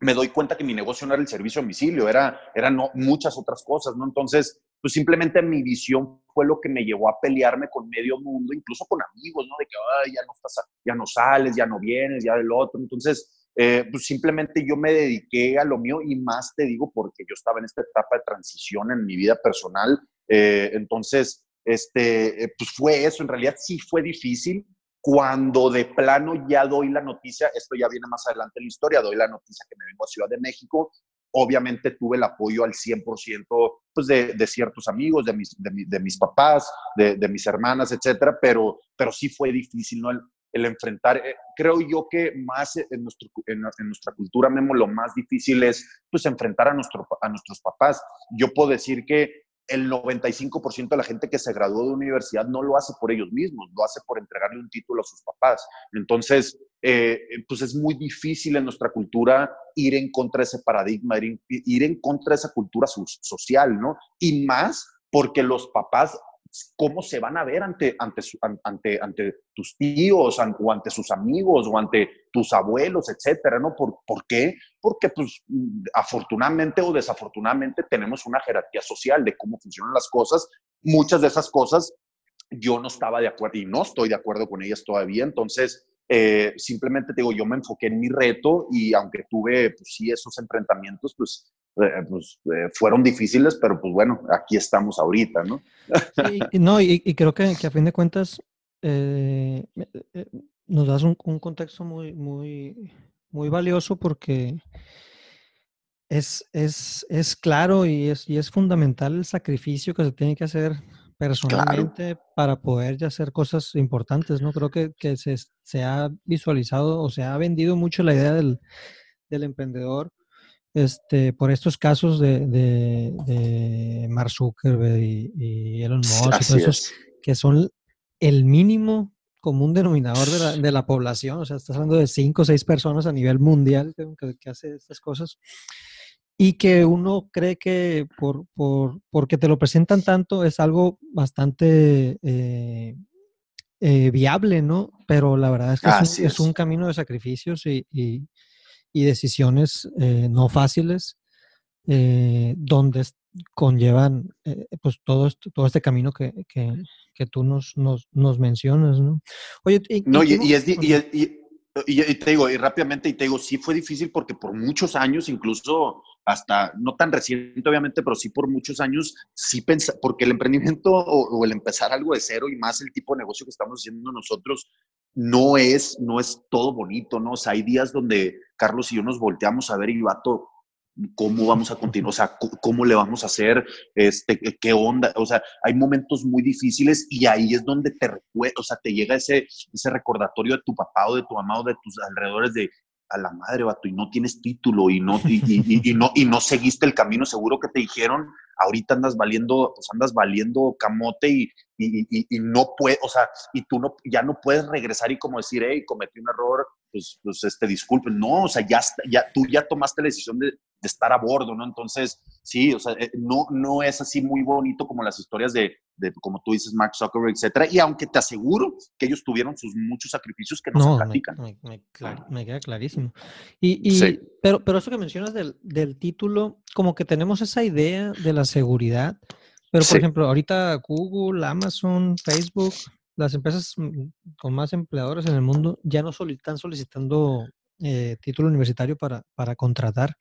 me doy cuenta que mi negocio no era el servicio a domicilio, era, eran muchas otras cosas, ¿no? Entonces, pues simplemente mi visión fue lo que me llevó a pelearme con medio mundo, incluso con amigos, ¿no? De que, ya no, estás, ya no sales, ya no vienes, ya del otro. Entonces, eh, pues simplemente yo me dediqué a lo mío y más te digo porque yo estaba en esta etapa de transición en mi vida personal. Eh, entonces, este, eh, pues fue eso. En realidad sí fue difícil, cuando de plano ya doy la noticia, esto ya viene más adelante en la historia, doy la noticia que me vengo a Ciudad de México, obviamente tuve el apoyo al 100% pues de, de, ciertos amigos, de mis, de, mis papás, de, de, mis hermanas, etcétera, pero, pero sí fue difícil, ¿no? El, el enfrentar, eh, creo yo que más en, nuestro, en, nuestra cultura, Memo, lo más difícil es pues enfrentar a, nuestro, a nuestros papás. Yo puedo decir que el 95% de la gente que se graduó de universidad no lo hace por ellos mismos, lo hace por entregarle un título a sus papás. Entonces, eh, pues es muy difícil en nuestra cultura ir en contra de ese paradigma, ir, en contra de esa cultura social, ¿no? Y más porque los papás cómo se van a ver ante, ante, ante, ante tus tíos o ante sus amigos o ante tus abuelos, etcétera, ¿no? ¿Por, ¿Por, qué? Porque, pues, afortunadamente o desafortunadamente tenemos una jerarquía social de cómo funcionan las cosas. Muchas de esas cosas yo no estaba de acuerdo y no estoy de acuerdo con ellas todavía, entonces... Eh, simplemente digo, yo me enfoqué en mi reto y aunque tuve, pues sí, esos enfrentamientos, pues eh, pues, eh, fueron difíciles, pero pues bueno, aquí estamos ahorita, ¿no? Sí, no, y, creo que, a fin de cuentas eh, nos das un, contexto muy, muy, muy valioso porque es, es, es claro y es, y es fundamental el sacrificio que se tiene que hacer personalmente para poder ya hacer cosas importantes, ¿no? Creo que, que se, se, ha visualizado o se ha vendido mucho la idea del, del emprendedor este, por estos casos de, de, Mark Zuckerberg y, Elon Musk, que son el mínimo común denominador de la, de la, población. O sea, estás hablando de cinco o seis personas a nivel mundial que, que hace estas cosas. Y que uno cree que por, por, porque te lo presentan tanto es algo bastante eh, eh, viable, ¿no? Pero la verdad es que es un, es un, camino de sacrificios y, y y decisiones eh, no fáciles, eh, donde conllevan eh, pues todo, esto, todo este camino que, que, que tú nos, nos, nos, mencionas, ¿no? Oye, y, no, y, y, es, y, y, te digo, y rápidamente, y te digo, sí fue difícil porque por muchos años, incluso hasta, no tan reciente obviamente, pero sí por muchos años, sí pensé, porque el emprendimiento o, o, el empezar algo de cero y más el tipo de negocio que estamos haciendo nosotros, no es, no es todo bonito, ¿no? O sea, hay días donde Carlos y yo nos volteamos a ver y vato, ¿cómo vamos a continuar? O sea, ¿cómo le vamos a hacer? Este, ¿Qué onda? O sea, hay momentos muy difíciles y ahí es donde te, o sea, te llega ese, ese recordatorio de tu papá o de tu mamá o de tus alrededores de, a la madre, vato, y no tienes título y no, y, no, y no seguiste el camino seguro que te dijeron, ahorita andas valiendo, pues andas valiendo camote y, y, no puedes, o sea, y tú no, ya no puedes regresar y como decir, hey, cometí un error, pues, pues este, disculpen. No, o sea, ya, ya, tú ya tomaste la decisión de, de estar a bordo, ¿no? Entonces, sí, o sea, eh, no, no es así muy bonito como las historias de, de, como tú dices, Mark Zuckerberg, etcétera. Y aunque te aseguro que ellos tuvieron sus muchos sacrificios que no, se platican. Me, me, queda clarísimo. Y, y pero, pero eso que mencionas del, del, título, como que tenemos esa idea de la seguridad. Pero, por ejemplo, ahorita Google, Amazon, Facebook, las empresas mm, con más empleadores en el mundo ya no están solicitando eh, título universitario para, para contratar.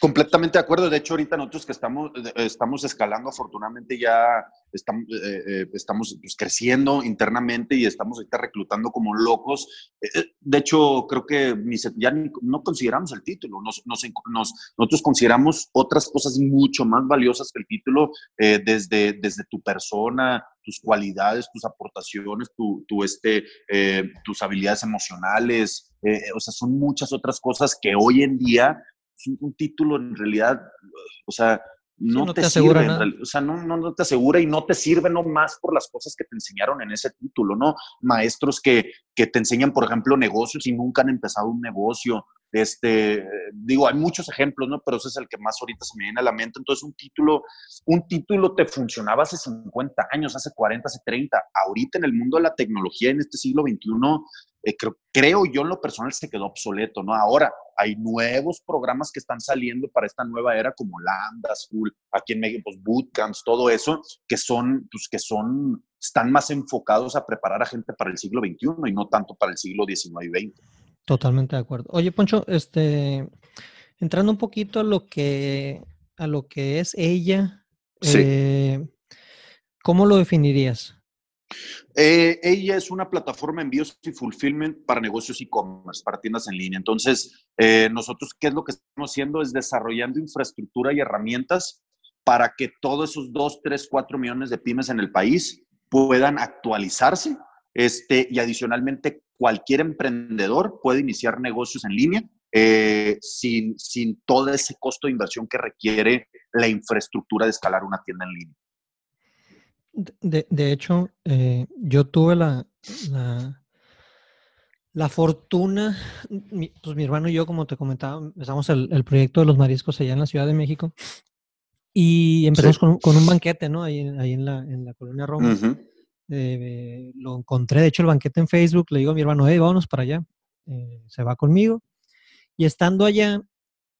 Completamente de acuerdo. De hecho, ahorita nosotros que estamos, estamos escalando, afortunadamente ya estamos, eh, eh, estamos pues, creciendo internamente y estamos ahorita reclutando como locos. Eh, de hecho, creo que ya no consideramos el título. Nos, nos, nosotros consideramos otras cosas mucho más valiosas que el título desde, desde tu persona, tus cualidades, tus aportaciones, tu este, tus habilidades emocionales. o sea, son muchas otras cosas que hoy en día un título en realidad, o sea, no, te, asegura o sea, no, no, te asegura y no te sirve no más por las cosas que te enseñaron en ese título, ¿no? Maestros que, que te enseñan, por ejemplo, negocios y nunca han empezado un negocio, este, digo, hay muchos ejemplos, ¿no? Pero ese es el que más ahorita se me viene a la mente. Entonces, un título, un título te funcionaba hace 50 años, hace 40, hace 30. Ahorita en el mundo de la tecnología, en este siglo XXI, eh, creo, creo, yo en lo personal se quedó obsoleto, ¿no? Ahora hay nuevos programas que están saliendo para esta nueva era, como Lambda School, aquí en México, pues Bootcamps, todo eso, que son, pues que son, están más enfocados a preparar a gente para el siglo XXI y no tanto para el siglo XIX y XX. Totalmente de acuerdo. Oye, Poncho, este, entrando un poquito a lo que, a lo que es ella, eh, ¿cómo lo definirías? Eh, ella es una plataforma de envíos y fulfillment para negocios e-commerce, para tiendas en línea. Entonces, eh, nosotros, ¿qué es lo que estamos haciendo? Es desarrollando infraestructura y herramientas para que todos esos 2, 3, 4 millones de pymes en el país puedan actualizarse este, y adicionalmente cualquier emprendedor puede iniciar negocios en línea eh, sin, sin todo ese costo de inversión que requiere la infraestructura de escalar una tienda en línea. De, de hecho, eh, yo tuve la, la, fortuna, pues mi hermano y yo, como te comentaba, empezamos el, proyecto de los mariscos allá en la Ciudad de México y empezamos con, con, un banquete, ¿no? Ahí, ahí en, la, en la colonia Roma. Eh, lo encontré, de hecho, el banquete en Facebook, le digo a mi hermano, hey, vámonos para allá. Eh, se va conmigo. Y estando allá,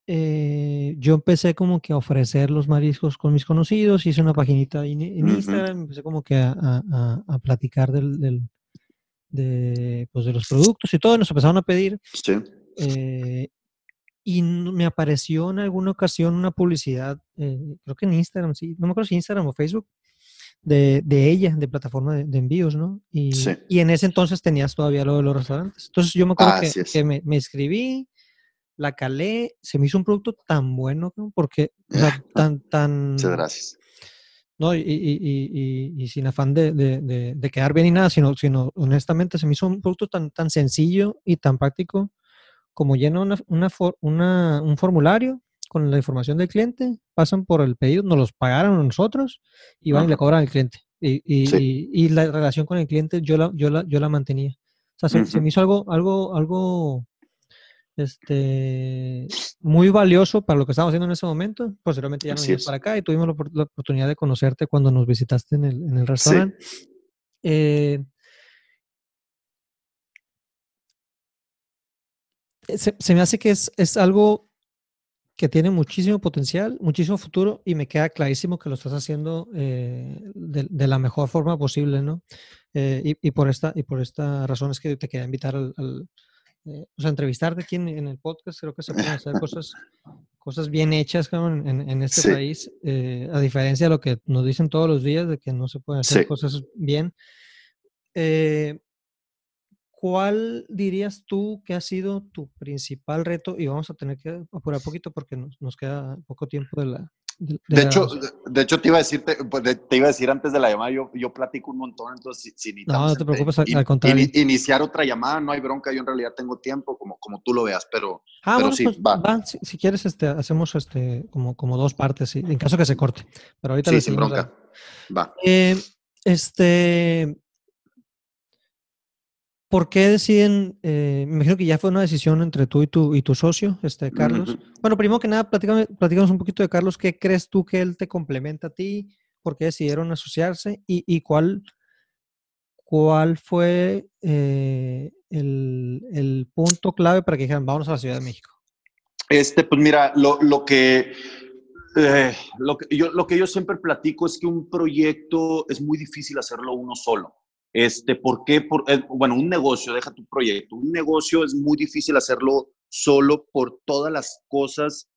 eh, yo empecé como que a ofrecer los mariscos con mis conocidos, hice una paginita en, Instagram, empecé como que a, a, platicar del, del de, pues de, los productos y todo, nos empezaron a pedir. y me apareció en alguna ocasión una publicidad, creo que en Instagram, sí, no me acuerdo si Instagram o Facebook, de, de ella, de plataforma de, envíos, ¿no? Y, y, en ese entonces tenías todavía lo de los restaurantes. Entonces yo me acuerdo que, que me, me, escribí, la calé, se me hizo un producto tan bueno, ¿no? porque tan, tan... Muchas gracias. No, y, y, y, sin afán de, de, de, quedar bien y nada, sino, sino honestamente se me hizo un producto tan, tan sencillo y tan práctico como llena una, una, una, un formulario con la información del cliente, pasan por el pedido, nos los pagaron nosotros y van y le cobran al cliente. Y, y, la relación con el cliente yo la, yo la, yo la mantenía. O sea, se, me hizo algo, algo, algo este, muy valioso para lo que estábamos haciendo en ese momento. Posteriormente ya nos vinimos para acá y tuvimos la, oportunidad de conocerte cuando nos visitaste en el, en el restaurante. Eh, se, se, me hace que es, es algo que tiene muchísimo potencial, muchísimo futuro y me queda clarísimo que lo estás haciendo eh, de, la mejor forma posible, ¿no? Eh, y, por esta, y por esta razón es que te quería invitar al, eh, o sea, entrevistarte aquí en, el podcast, creo que se pueden hacer cosas, cosas bien hechas en, en, este país, a diferencia de lo que nos dicen todos los días de que no se pueden hacer cosas bien. ¿Cuál dirías tú que ha sido tu principal reto? Y vamos a tener que apurar poquito porque nos, nos queda poco tiempo de la, De, hecho, de hecho te iba a decir, pues, te, iba a decir antes de la llamada, yo, yo platico un montón, entonces si, No, no te preocupes, al contrario. iniciar otra llamada, no hay bronca, yo en realidad tengo tiempo, como, como tú lo veas, pero, ah, pero sí, pues, va. Si, quieres, este, hacemos este, como, como dos partes, en caso que se corte. Pero ahorita sí, sin bronca. Va. Eh, este, ¿Por qué deciden? Eh, me imagino que ya fue una decisión entre tú y tu, y tu socio, este, Carlos. Bueno, primero que nada, platícanos un poquito de Carlos. ¿Qué crees tú que él te complementa a ti? ¿Por qué decidieron asociarse? ¿Y, cuál, cuál fue eh, el, punto clave para que dijeran, vamos a la Ciudad de México? Este, pues mira, lo, que, eh, lo, que yo, lo que yo siempre platico es que un proyecto es muy difícil hacerlo uno solo. Este, ¿Por qué? Por, eh, bueno, un negocio, deja tu proyecto. Un negocio es muy difícil hacerlo solo por todas las cosas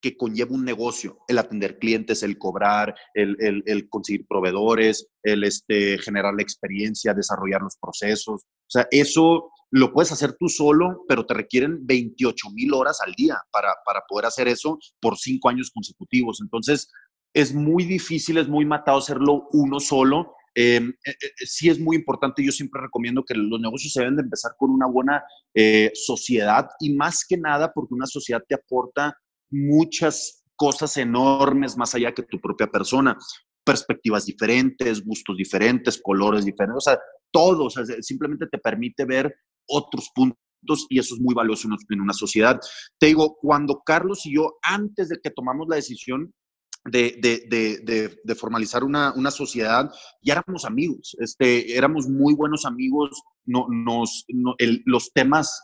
que conlleva un negocio, el atender clientes, el cobrar, el, el, conseguir proveedores, el este, generar la experiencia, desarrollar los procesos. O sea, eso lo puedes hacer tú solo, pero te requieren 28 mil horas al día para, para poder hacer eso por cinco años consecutivos. Entonces, es muy difícil, es muy matado hacerlo uno solo eh, sí es muy importante, yo siempre recomiendo que los negocios se deben de empezar con una buena eh, sociedad y más que nada porque una sociedad te aporta muchas cosas enormes más allá que tu propia persona, perspectivas diferentes, gustos diferentes, colores diferentes, o sea, todo, simplemente te permite ver otros puntos y eso es muy valioso en una sociedad. Te digo, cuando Carlos y yo, antes de que tomamos la decisión, de, de, de, de, formalizar una, una, sociedad, ya éramos amigos, este, éramos muy buenos amigos, no, nos, los temas,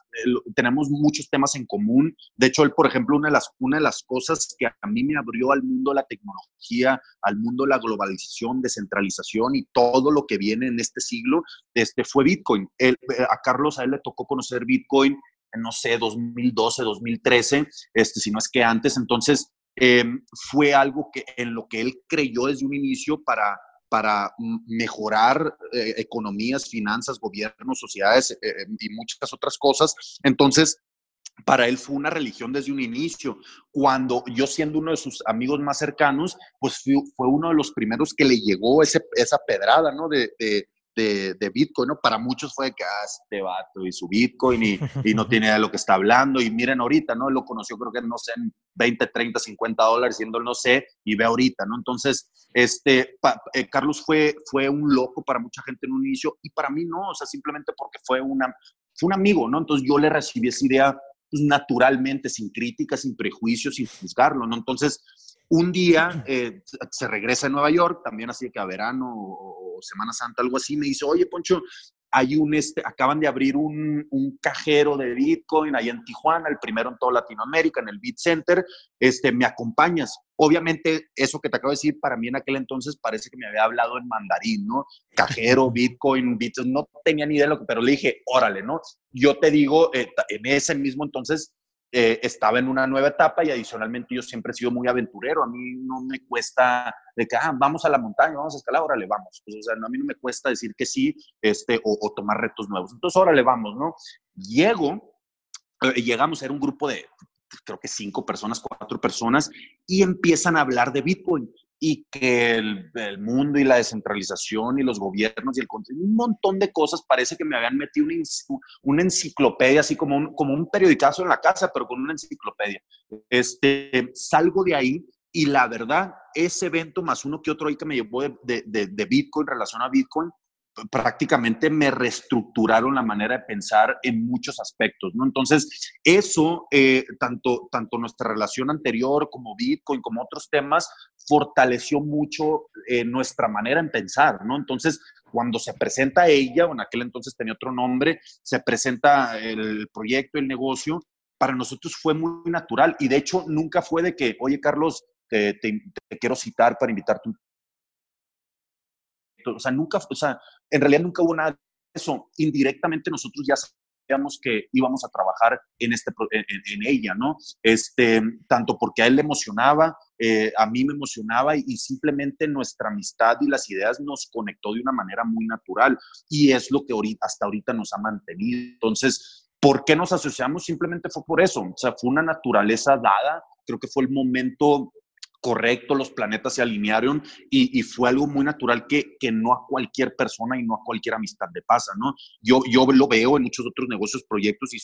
tenemos muchos temas en común. De hecho, él, por ejemplo, una de, las, una de las cosas que a mí me abrió al mundo la tecnología, al mundo la globalización, descentralización y todo lo que viene en este siglo, este, fue Bitcoin. A Carlos, a él le tocó conocer Bitcoin no sé, 2012, 2013, este, si no es que antes. Entonces, Em, fue algo que en lo que él creyó desde un inicio para, para mejorar eh, economías, finanzas, gobiernos, sociedades eh, eh, y muchas otras cosas. Entonces, para él fue una religión desde un inicio. Cuando yo siendo uno de sus amigos más cercanos, pues fue, uno de los primeros que le llegó ese, esa pedrada, ¿no? De, de, Bitcoin, ¿no? Para muchos fue que, ah, este vato y su Bitcoin y, no tiene idea de lo que está hablando. Y miren ahorita, ¿no? Lo conoció creo que, no sé, en 20, 30, 50 dólares, siendo no sé, y ve ahorita, ¿no? Entonces, este, eh, Carlos fue, fue un loco para mucha gente en un inicio y para mí no, o sea, simplemente porque fue, una, fue un amigo, ¿no? Entonces yo le recibí esa idea pues, naturalmente, sin críticas, sin prejuicios, sin juzgarlo, ¿no? Entonces, un día eh, se regresa a Nueva York, también así que a verano o, Semana Santa, algo así, me dice, oye, Poncho, hay un, este, acaban de abrir un, un, cajero de Bitcoin ahí en Tijuana, el primero en toda Latinoamérica, en el Bit Center, este, ¿me acompañas? Obviamente, eso que te acabo de decir, para mí en aquel entonces parece que me había hablado en mandarín, ¿no? Cajero, Bitcoin, Bitcoin, no tenía ni idea de lo que, pero le dije, órale, ¿no? Yo te digo, eh, en ese mismo entonces eh, estaba en una nueva etapa y adicionalmente yo siempre he sido muy aventurero. A mí no me cuesta de que, ah, vamos a la montaña, vamos a escalar, órale, vamos. Pues, o sea, a mí no me cuesta decir que sí este, o, tomar retos nuevos. Entonces, órale, vamos, ¿no? Llego, eh, llegamos, era un grupo de, creo que cinco personas, cuatro personas, y empiezan a hablar de Bitcoin y que el, mundo y la descentralización y los gobiernos y el un montón de cosas, parece que me habían metido una, una enciclopedia, así como un, como un periodicazo en la casa, pero con una enciclopedia. Este, salgo de ahí y la verdad, ese evento más uno que otro ahí que me llevó de, de, de Bitcoin, relación a Bitcoin, prácticamente me reestructuraron la manera de pensar en muchos aspectos, ¿no? Entonces, eso, eh, tanto, tanto nuestra relación anterior como Bitcoin, como otros temas, fortaleció mucho eh, nuestra manera en pensar, ¿no? Entonces, cuando se presenta ella, o en aquel entonces tenía otro nombre, se presenta el proyecto, el negocio, para nosotros fue muy natural y de hecho nunca fue de que, oye Carlos, te, te quiero citar para invitarte un o sea, nunca, o sea, en realidad nunca hubo nada de eso. Indirectamente nosotros ya sabíamos que íbamos a trabajar en, este, en, ella, ¿no? Este, tanto porque a él le emocionaba, eh, a mí me emocionaba y, simplemente nuestra amistad y las ideas nos conectó de una manera muy natural y es lo que ahorita, hasta ahorita nos ha mantenido. Entonces, ¿por qué nos asociamos? Simplemente fue por eso, o sea, fue una naturaleza dada, creo que fue el momento correcto, los planetas se alinearon y, fue algo muy natural que, que, no a cualquier persona y no a cualquier amistad le pasa, ¿no? Yo, yo lo veo en muchos otros negocios, proyectos y,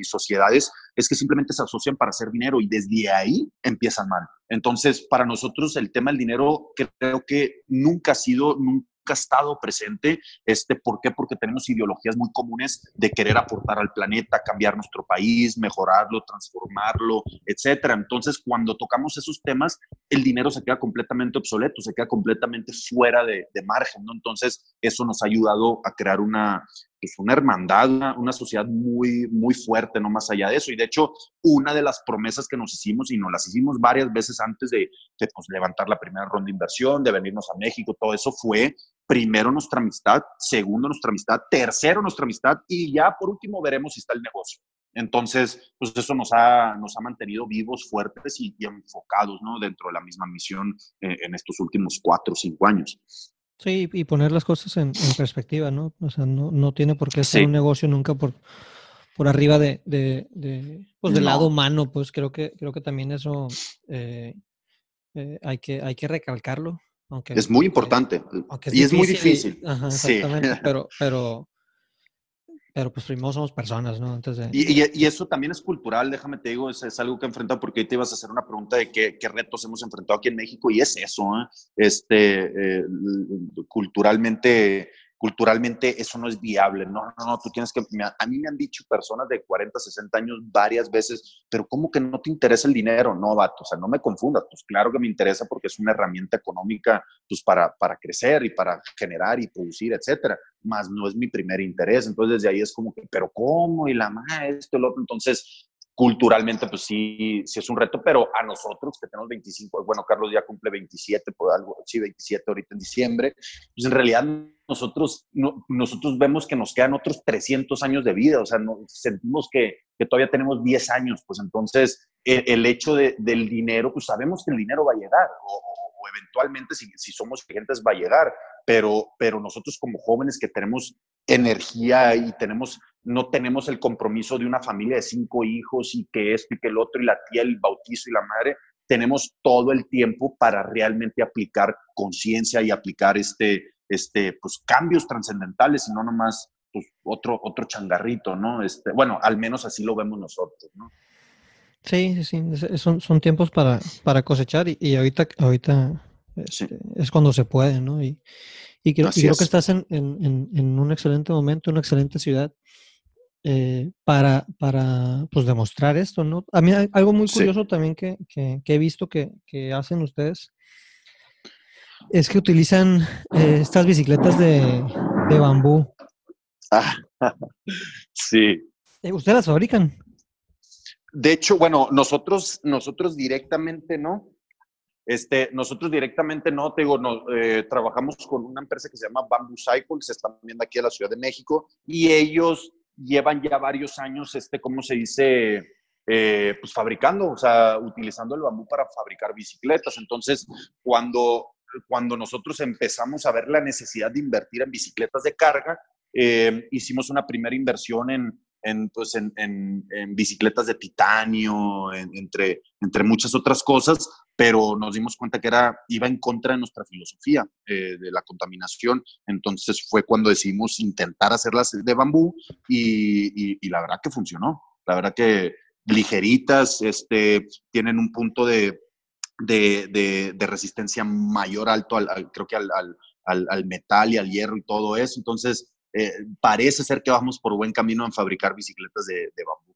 y, sociedades, es que simplemente se asocian para hacer dinero y desde ahí empiezan mal. Entonces, para nosotros el tema del dinero creo que nunca ha sido, nunca ha estado presente. Este, ¿Por qué? Porque tenemos ideologías muy comunes de querer aportar al planeta, cambiar nuestro país, mejorarlo, transformarlo, etcétera. Entonces, cuando tocamos esos temas, el dinero se queda completamente obsoleto, se queda completamente fuera de, de margen, ¿no? Entonces, eso nos ha ayudado a crear una, pues una hermandad, una, sociedad muy, muy fuerte, no más allá de eso. Y de hecho, una de las promesas que nos hicimos, y nos las hicimos varias veces antes de, pues, levantar la primera ronda de inversión, de venirnos a México, todo eso fue primero nuestra amistad, segundo nuestra amistad, tercero nuestra amistad, y ya por último veremos si está el negocio. Entonces, pues eso nos ha, nos ha mantenido vivos, fuertes y, enfocados, ¿no? Dentro de la misma misión eh, en estos últimos cuatro o cinco años. Sí, y poner las cosas en, perspectiva, ¿no? O sea, no, no tiene por qué ser un negocio nunca por, por arriba de, de, pues del lado humano, pues creo que, creo que también eso eh, eh, hay, que, hay que recalcarlo. Aunque, es muy importante y es muy difícil. Ajá, exactamente, pero, pero, pero pues primero somos personas, ¿no? Antes y, eso también es cultural, déjame te digo, es, algo que he enfrentado porque te ibas a hacer una pregunta de qué, qué retos hemos enfrentado aquí en México y es eso, ¿eh? Este, eh, culturalmente culturalmente eso no es viable. No, no, no, tú tienes que... A mí me han dicho personas de 40, 60 años varias veces, pero ¿cómo que no te interesa el dinero? No, vato, o sea, no me confundas. Pues claro que me interesa porque es una herramienta económica pues para, para crecer y para generar y producir, etcétera. Más no es mi primer interés. Entonces, desde ahí es como que, ¿pero cómo? Y la más, esto, el otro. Entonces, culturalmente, pues sí, sí es un reto, pero a nosotros que tenemos 25, bueno, Carlos ya cumple 27, por algo, sí, 27 ahorita en diciembre, pues en realidad nosotros, nosotros vemos que nos quedan otros 300 años de vida, o sea, sentimos que, que, todavía tenemos 10 años, pues entonces el, hecho de, del dinero, pues sabemos que el dinero va a llegar, o, o eventualmente si, si somos clientes va a llegar, pero, pero nosotros como jóvenes que tenemos energía y tenemos, no tenemos el compromiso de una familia de cinco hijos y que esto y que el otro y la tía, el bautizo y la madre, tenemos todo el tiempo para realmente aplicar conciencia y aplicar este, este, pues, cambios trascendentales y no nomás pues, otro, otro changarrito, ¿no? Este, bueno, al menos así lo vemos nosotros, ¿no? Sí, sí, son, son tiempos para, para cosechar y, ahorita, ahorita este, es cuando se puede, ¿no? Y, y creo, que estás en, un excelente momento, una excelente ciudad eh, para, para pues, demostrar esto, ¿no? A mí algo muy curioso también que, he visto que, hacen ustedes es que utilizan eh, estas bicicletas de, bambú. sí. Eh, ¿Ustedes las fabrican? De hecho, bueno, nosotros, nosotros directamente no, este, nosotros directamente no, te digo, no, eh, trabajamos con una empresa que se llama Bamboo Cycles, están viendo aquí en la Ciudad de México, y ellos llevan ya varios años, este, ¿cómo se dice? Eh, pues fabricando, o sea, utilizando el bambú para fabricar bicicletas. Entonces, cuando, cuando nosotros empezamos a ver la necesidad de invertir en bicicletas de carga, eh, hicimos una primera inversión en, en, pues, en, en, bicicletas de titanio, entre, entre muchas otras cosas, pero nos dimos cuenta que era, iba en contra de nuestra filosofía eh, de la contaminación. Entonces fue cuando decidimos intentar hacerlas de bambú y, y, la verdad que funcionó. La verdad que ligeritas, este, tienen un punto de, de, de, resistencia mayor alto, al, creo que al, al, al, metal y al hierro y todo eso. Entonces, eh, parece ser que vamos por buen camino en fabricar bicicletas de, bambú.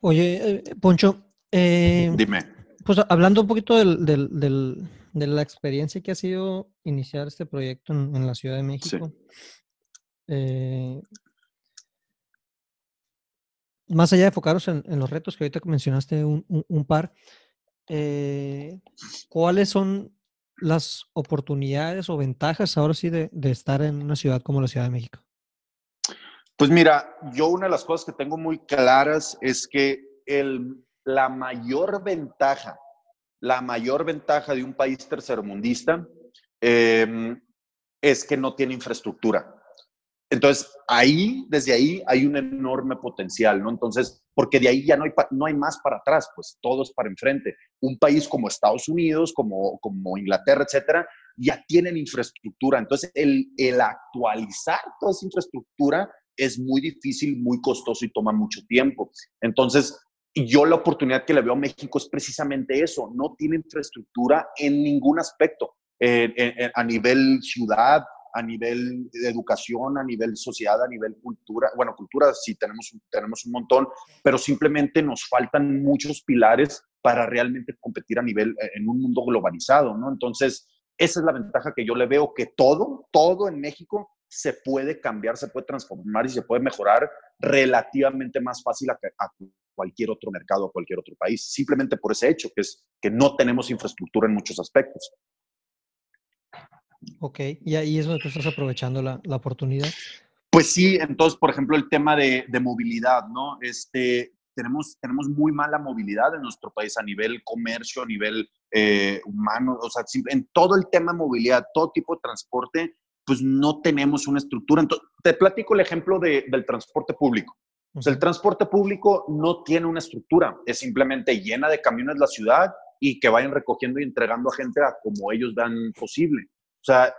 Oye, eh, Poncho. Eh, Dime. Pues hablando un poquito de la experiencia que ha sido iniciar este proyecto en, la Ciudad de México. Más allá de enfocaros en, los retos que ahorita mencionaste un, un par, ¿cuáles son las oportunidades o ventajas ahora sí de, estar en una ciudad como la Ciudad de México? Pues mira, yo una de las cosas que tengo muy claras es que el, la mayor ventaja, la mayor ventaja de un país tercermundista em, es que no tiene infraestructura. Entonces, ahí, desde ahí, hay un enorme potencial, ¿no? Entonces, porque de ahí ya no hay, no hay más para atrás, pues todo es para enfrente. Un país como Estados Unidos, como, como Inglaterra, etcétera, ya tienen infraestructura. Entonces, el, actualizar toda esa infraestructura es muy difícil, muy costoso y toma mucho tiempo. Entonces, yo la oportunidad que le veo a México es precisamente eso, no tiene infraestructura en ningún aspecto, a nivel ciudad, a nivel de educación, a nivel sociedad, a nivel cultura. Bueno, cultura sí tenemos, tenemos un montón, pero simplemente nos faltan muchos pilares para realmente competir a nivel, eh, en un mundo globalizado, ¿no? Entonces, esa es la ventaja que yo le veo, que todo, todo en México se puede cambiar, se puede transformar y se puede mejorar relativamente más fácil a, cualquier otro mercado, a cualquier otro país, simplemente por ese hecho, que es que no tenemos infraestructura en muchos aspectos. Ok, y ahí es donde tú estás aprovechando la, la oportunidad. Pues sí, entonces, por ejemplo, el tema de, de, movilidad, ¿no? Este, tenemos, tenemos muy mala movilidad en nuestro país a nivel comercio, a nivel eh, humano, o sea, en todo el tema de movilidad, todo tipo de transporte, pues no tenemos una estructura. Entonces, te platico el ejemplo de, del transporte público. O sea, el transporte público no tiene una estructura, es simplemente llena de camiones la ciudad y que vayan recogiendo y entregando a gente a como ellos dan posible. O sea,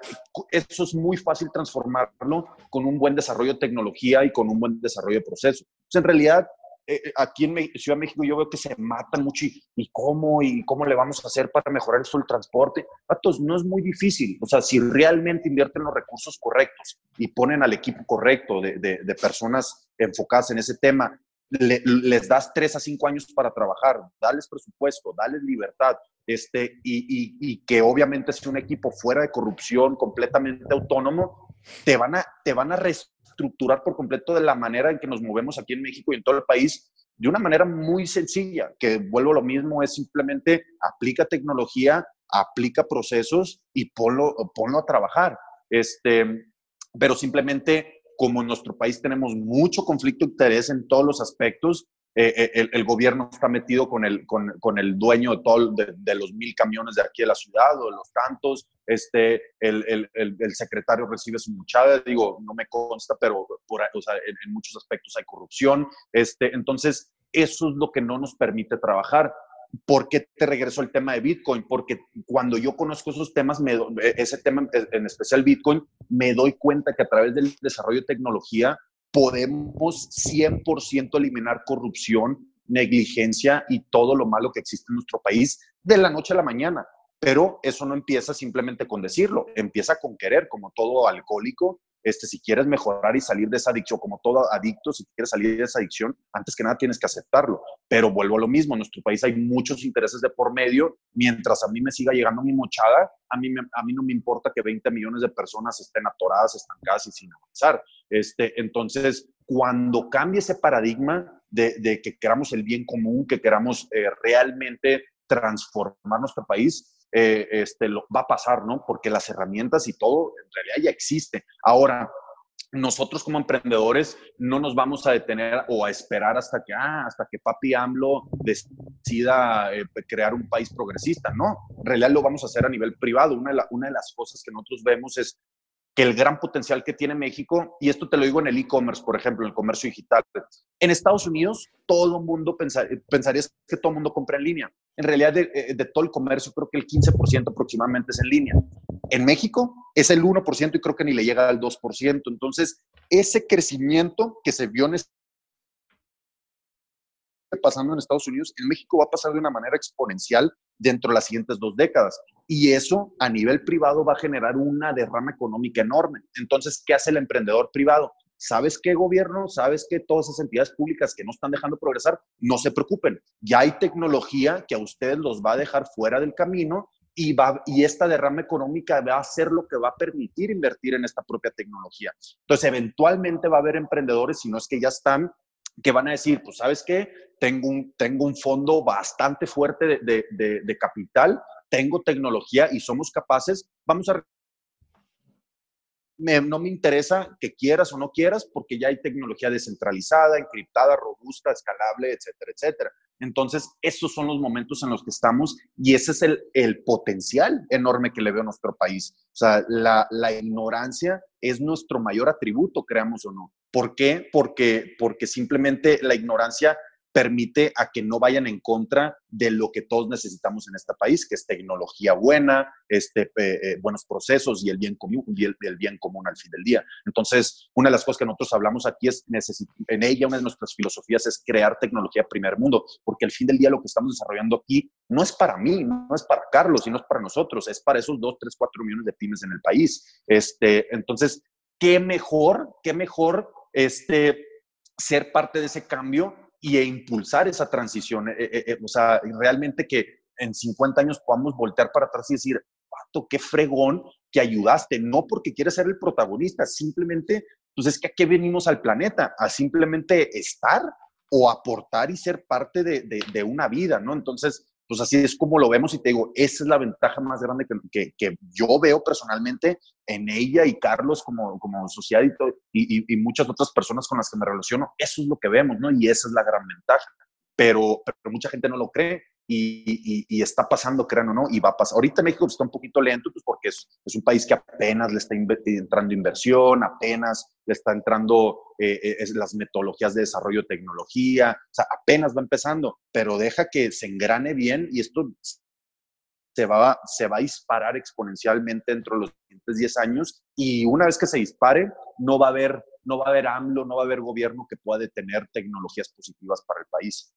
eso es muy fácil transformarlo con un buen desarrollo de tecnología y con un buen desarrollo de proceso. sea, en realidad, eh, eh, aquí en Ciudad de México yo veo que se matan mucho y, cómo y cómo le vamos a hacer para mejorar eso el transporte. Patos, no es muy difícil. O sea, si realmente invierten los recursos correctos y ponen al equipo correcto de, de, personas enfocadas en ese tema, les das tres a cinco años para trabajar, dales presupuesto, dales libertad, este, y, y, que obviamente es un equipo fuera de corrupción, completamente autónomo, te van a, te van a reestructurar por completo de la manera en que nos movemos aquí en México y en todo el país, de una manera muy sencilla, que vuelvo a lo mismo, es simplemente aplica tecnología, aplica procesos y ponlo, ponlo a trabajar. Este, pero simplemente como en nuestro país tenemos mucho conflicto de interés en todos los aspectos, eh, eh, el, gobierno está metido con el, con, con el dueño de, todo, de, los mil camiones de aquí de la ciudad o de los tantos, este, el, el, el secretario recibe su muchada, digo, no me consta, pero por, o sea, en, muchos aspectos hay corrupción, este, entonces eso es lo que no nos permite trabajar. ¿Por qué te regreso al tema de Bitcoin? Porque cuando yo conozco esos temas, me, ese tema en especial Bitcoin, me doy cuenta que a través del desarrollo de tecnología podemos 100% eliminar corrupción, negligencia y todo lo malo que existe en nuestro país de la noche a la mañana. Pero eso no empieza simplemente con decirlo, empieza con querer, como todo alcohólico. Este, si quieres mejorar y salir de esa adicción, como todo adicto, si quieres salir de esa adicción, antes que nada tienes que aceptarlo. Pero vuelvo a lo mismo, en nuestro país hay muchos intereses de por medio. Mientras a mí me siga llegando mi mochada, a mí, a mí no me importa que 20 millones de personas estén atoradas, estancadas y sin avanzar. Este, entonces, cuando cambie ese paradigma de, que queramos el bien común, que queramos eh, realmente transformar nuestro país, eh, este, lo, va a pasar, ¿no? Porque las herramientas y todo en realidad ya existe. Ahora, nosotros como emprendedores no nos vamos a detener o a esperar hasta que, ah, hasta que papi AMLO decida eh, crear un país progresista, no. En realidad lo vamos a hacer a nivel privado. Una una de las cosas que nosotros vemos es que el gran potencial que tiene México, y esto te lo digo en el e-commerce, por ejemplo, en el comercio digital. En Estados Unidos, todo el mundo pensaría que todo el mundo compra en línea. En realidad, eh, de, todo el comercio, creo que el 15% aproximadamente es en línea. En México es el 1% y creo que ni le llega al 2%. Entonces, ese crecimiento que se vio pasando en Estados Unidos, en México va a pasar de una manera exponencial dentro de las siguientes dos décadas. Y eso a nivel privado va a generar una derrama económica enorme. Entonces, ¿qué hace el emprendedor privado? ¿Sabes qué gobierno? ¿Sabes qué todas esas entidades públicas que no están dejando progresar? No se preocupen. Ya hay tecnología que a ustedes los va a dejar fuera del camino y, va, y esta derrama económica va a ser lo que va a permitir invertir en esta propia tecnología. Entonces, eventualmente va a haber emprendedores, si no es que ya están, que van a decir, pues, ¿sabes qué? Tengo un, tengo un fondo bastante fuerte de, de, de capital tengo tecnología y somos capaces, vamos a no me interesa que quieras o no quieras porque ya hay tecnología descentralizada, encriptada, robusta, escalable, etcétera, etcétera. Entonces, esos son los momentos en los que estamos y ese es el, el potencial enorme que le veo a nuestro país. O sea, la, la, ignorancia es nuestro mayor atributo, creamos o no. ¿Por qué? Porque, porque simplemente la ignorancia permite a que no vayan en contra de lo que todos necesitamos en este país, que es tecnología buena, este, eh, buenos procesos y el bien común, y el, bien común al fin del día. Entonces, una de las cosas que nosotros hablamos aquí es, en ella, una de nuestras filosofías es crear tecnología primer mundo, porque al fin del día lo que estamos desarrollando aquí no es para mí, no es para Carlos, sino es para nosotros, es para esos 2, 3, 4 millones de pymes en el país. Este, entonces, qué mejor, qué mejor este, ser parte de ese cambio y e impulsar esa transición. Eh, eh, eh, o sea, realmente que en 50 años podamos voltear para atrás y decir, pato, qué fregón que ayudaste, no porque quieres ser el protagonista, simplemente, pues es que a qué venimos al planeta, a simplemente estar o aportar y ser parte de, de, de una vida, ¿no? Entonces, pues así es como lo vemos y te digo, esa es la ventaja más grande que, que, yo veo personalmente en ella y Carlos como, como sociedad y, y, muchas otras personas con las que me relaciono. Eso es lo que vemos, ¿no? Y esa es la gran ventaja. Pero, pero mucha gente no lo cree y, está pasando, crean o no, y va a pasar. Ahorita México está un poquito lento, pues porque es, es un país que apenas le está entrando inversión, apenas le está entrando eh, eh, las metodologías de desarrollo de tecnología, o sea, apenas va empezando, pero deja que se engrane bien y esto se va, se va a disparar exponencialmente dentro de los siguientes 10 años y una vez que se dispare, no va a haber, no va a haber AMLO, no va a haber gobierno que pueda detener tecnologías positivas para el país.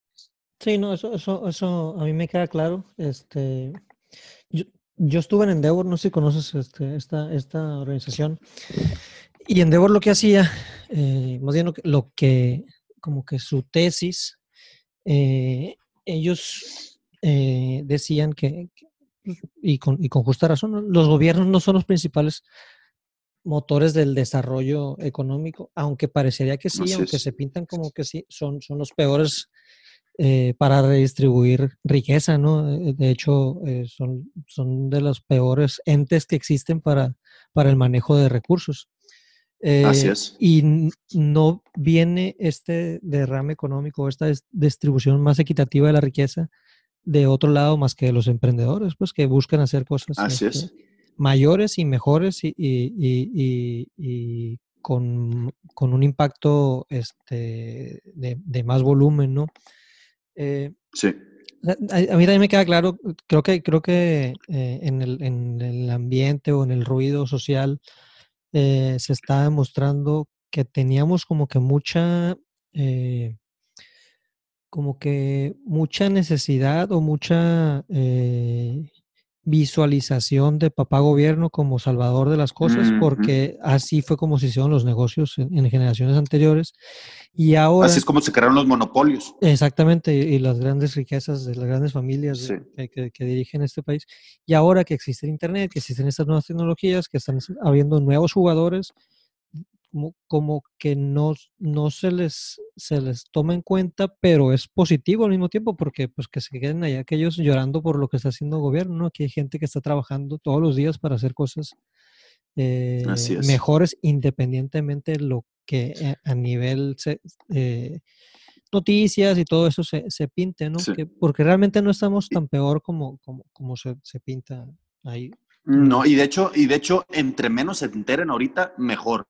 Sí, no, eso, eso, eso a mí me queda claro. Este, yo, yo estuve en Endeavor, no sé si conoces este, esta, esta organización. Y Endeavor lo que hacía, eh, más bien lo que, como que su tesis, eh, ellos eh, decían que, y, con, y con justa razón, los gobiernos no son los principales motores del desarrollo económico, aunque parecería que sí, aunque se pintan como que sí, son, son los peores eh, para redistribuir riqueza, ¿no? Eh, de hecho, eh, son, son de los peores entes que existen para, para el manejo de recursos. Así es. Y no viene este derrame económico, esta distribución más equitativa de la riqueza de otro lado más que de los emprendedores, pues que buscan hacer cosas este, mayores y mejores y, y, y, con, con, un impacto este, de, de, más volumen, ¿no? Eh, sí. A, mí también me queda claro, creo que, creo que eh, en, el, en, el, ambiente o en el ruido social eh, se está demostrando que teníamos como que mucha, como que mucha necesidad o mucha visualización de papá gobierno como salvador de las cosas, porque así fue como se hicieron los negocios en, generaciones anteriores. Y ahora... Así es como se crearon los monopolios. Exactamente, y, las grandes riquezas de las grandes familias que, que, dirigen este país. Y ahora que existe el Internet, que existen estas nuevas tecnologías, que están habiendo nuevos jugadores, como, que no, no se, les, se les toma en cuenta, pero es positivo al mismo tiempo, porque pues que se queden allá aquellos llorando por lo que está haciendo el gobierno, ¿no? Aquí hay gente que está trabajando todos los días para hacer cosas eh, mejores, independientemente de lo que eh, a nivel eh, noticias y todo eso se, se pinte, ¿no? porque realmente no estamos tan peor como, como, como se, se pinta ahí. No, y de hecho, y de hecho, entre menos se enteren ahorita, mejor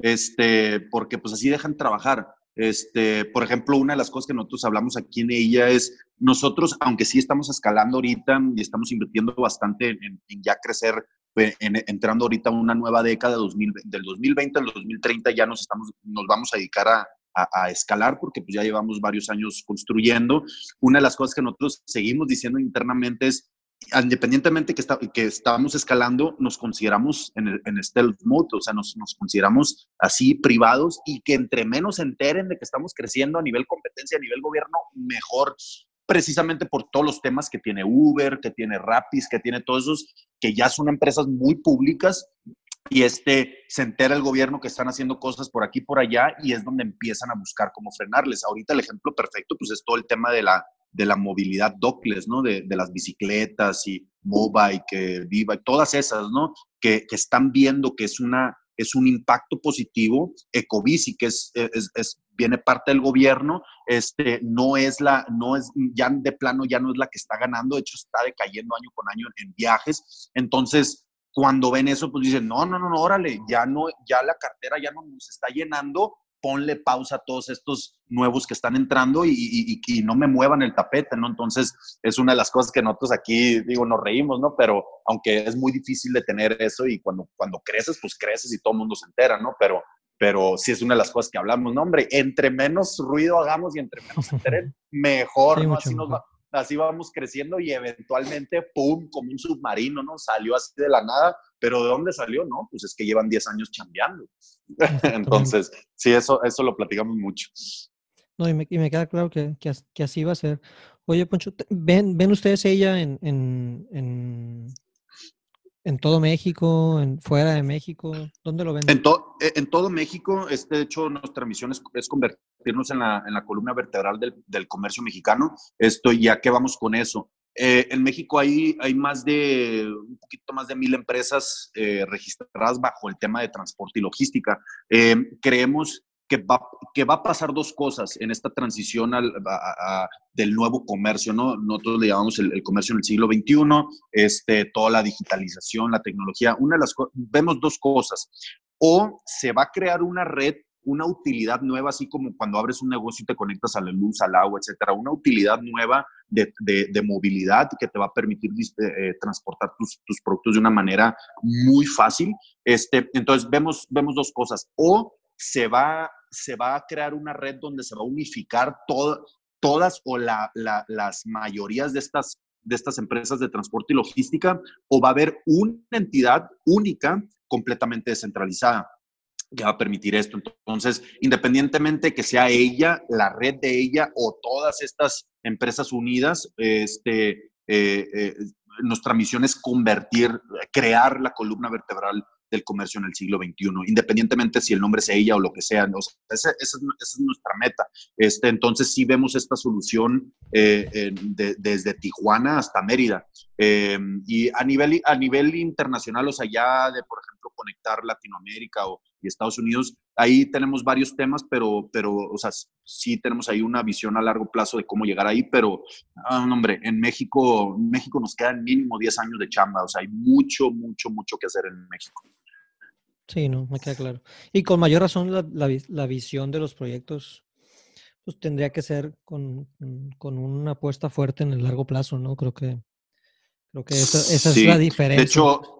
este, porque pues así dejan trabajar. Este, por ejemplo, una de las cosas que nosotros hablamos aquí en ella es, nosotros, aunque sí estamos escalando ahorita y estamos invirtiendo bastante en, ya crecer, eh, entrando ahorita a una nueva década del 2020 al 2030, ya nos, estamos, nos vamos a dedicar a, a, escalar porque pues ya llevamos varios años construyendo. Una de las cosas que nosotros seguimos diciendo internamente es, independientemente que, que estábamos escalando, nos consideramos en, el, en stealth mode, o sea, nos, consideramos así privados y que entre menos se enteren de que estamos creciendo a nivel competencia, a nivel gobierno, mejor, precisamente por todos los temas que tiene Uber, que tiene Rapis, que tiene todos esos, que ya son empresas muy públicas y este se entera el gobierno que están haciendo cosas por aquí por allá y es donde empiezan a buscar cómo frenarles. Ahorita el ejemplo perfecto pues es todo el tema de la de la movilidad docles, ¿no? De, las bicicletas y Mobike, Viva, y todas esas, ¿no? Que, están viendo que es una, es un impacto positivo. Ecobici, que es, es, viene parte del gobierno, este, no es la, no es, ya de plano ya no es la que está ganando, de hecho está decayendo año con año en viajes. Entonces, cuando ven eso, pues dicen, no, no, no, no, órale, ya no, ya la cartera ya no nos está llenando, ponle pausa a todos estos nuevos que están entrando y, no me muevan el tapete, ¿no? Entonces, es una de las cosas que nosotros aquí, digo, nos reímos, ¿no? Pero aunque es muy difícil de tener eso y cuando, cuando creces, pues creces y todo el mundo se entera, ¿no? Pero, pero sí es una de las cosas que hablamos, ¿no? Hombre, entre menos ruido hagamos y entre menos se enteren, mejor, ¿no? Así nos va así vamos creciendo y eventualmente, ¡pum!, como un submarino, ¿no? Salió así de la nada, pero ¿de dónde salió? No, pues es que llevan 10 años chambeando. Entonces, sí, eso, eso lo platicamos mucho. No, y me, queda claro que, que, así va a ser. Oye, Poncho, ¿ven, ven ustedes ella en, en, en todo México, en, fuera de México? ¿Dónde lo ven? En, eh, en todo México, este, de hecho, nuestra misión es, convertirnos en la, en la, columna vertebral del, del, comercio mexicano. Esto, ya que vamos con eso. Eh, en México hay, hay más de, un poquito más de mil empresas eh, registradas bajo el tema de transporte y logística. creemos que va, que va a pasar dos cosas en esta transición al, del nuevo comercio, ¿no? Nosotros le llamamos el, comercio en el siglo XXI, este, toda la digitalización, la tecnología. Una de las vemos dos cosas. O se va a crear una red, una utilidad nueva, así como cuando abres un negocio y te conectas a la luz, al agua, etcétera, una utilidad nueva de, de, movilidad que te va a permitir eh, transportar tus, tus, productos de una manera muy fácil. Este, entonces, vemos, vemos dos cosas. O se va se va a crear una red donde se va a unificar todas o las mayorías de estas, de estas empresas de transporte y logística, o va a haber una entidad única completamente descentralizada que va a permitir esto. Entonces, independientemente que sea ella, la red de ella o todas estas empresas unidas, este, eh, eh, nuestra misión es convertir, crear la columna vertebral del comercio en el siglo XXI, independientemente si el nombre sea ella o lo que sea. esa, es, nuestra meta. Este, entonces sí vemos esta solución eh, desde Tijuana hasta Mérida. Em, y a nivel, a nivel internacional, o sea, ya de, por ejemplo, conectar Latinoamérica o, y Estados Unidos, ahí tenemos varios temas, pero, pero, o sea, sí tenemos ahí una visión a largo plazo de cómo llegar ahí, pero, ah, hombre, en México, México nos quedan mínimo 10 años de chamba, o sea, hay mucho, mucho, mucho que hacer en México. Sí, no, me queda claro. Y con mayor razón la, visión de los proyectos pues tendría que ser con, una apuesta fuerte en el largo plazo, ¿no? Creo que, creo que esa, es la diferencia. De hecho,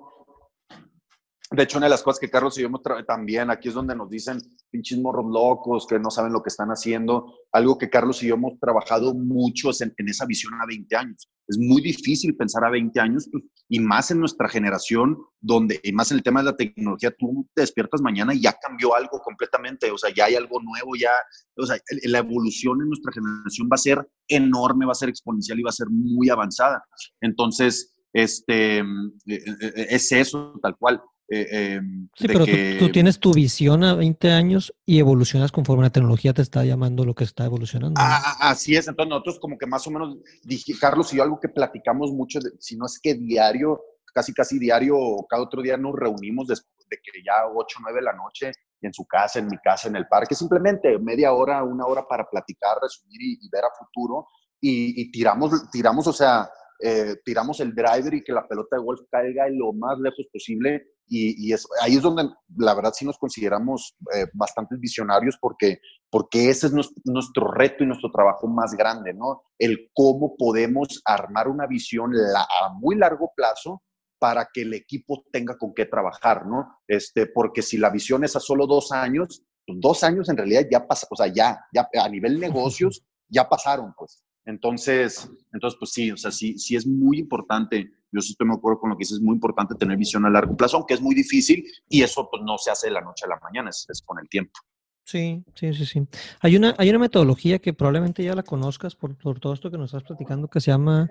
de hecho, una de las cosas que Carlos y yo también, aquí es donde nos dicen pinches morros locos que no saben lo que están haciendo. Algo que Carlos y yo hemos trabajado mucho en, en esa visión a 20 años. Es muy difícil pensar a 20 años pues, y más en nuestra generación, donde, y más en el tema de la tecnología, tú te despiertas mañana y ya cambió algo completamente. O sea, ya hay algo nuevo, ya, o sea, la evolución en nuestra generación va a ser enorme, va a ser exponencial y va a ser muy avanzada. Entonces, este, eh, eh, eh, es eso, tal cual. Eh, em, sí, pero tú, tienes tu visión a 20 años y evolucionas conforme la tecnología te está llamando lo que está evolucionando. Ah, así es, entonces nosotros como que más o menos, dije, Carlos y yo algo que platicamos mucho, si no es que diario, casi casi diario cada otro día nos reunimos después de que ya 8 o 9 de la noche en su casa, en mi casa, en el parque, simplemente media hora, una hora para platicar, resumir y, ver a futuro y, y tiramos, tiramos, o sea, eh, tiramos el driver y que la pelota de golf caiga lo más lejos posible. Y, ahí es donde la verdad sí nos consideramos eh, bastante visionarios porque, porque ese es nuestro, reto y nuestro trabajo más grande, ¿no? El cómo podemos armar una visión a muy largo plazo para que el equipo tenga con qué trabajar, ¿no? Este, porque si la visión es a solo dos años, pues dos años en realidad ya pasa, o sea, ya, ya a nivel negocios ya pasaron, pues. Entonces, entonces, pues sí, o sea, sí, sí es muy importante, yo sí estoy de acuerdo con lo que dices, es muy importante tener visión a largo plazo, aunque es muy difícil y eso pues no se hace de la noche a la mañana, es, con el tiempo. Sí, sí, sí, sí. Hay una, hay una metodología que probablemente ya la conozcas por, todo esto que nos estás platicando que se llama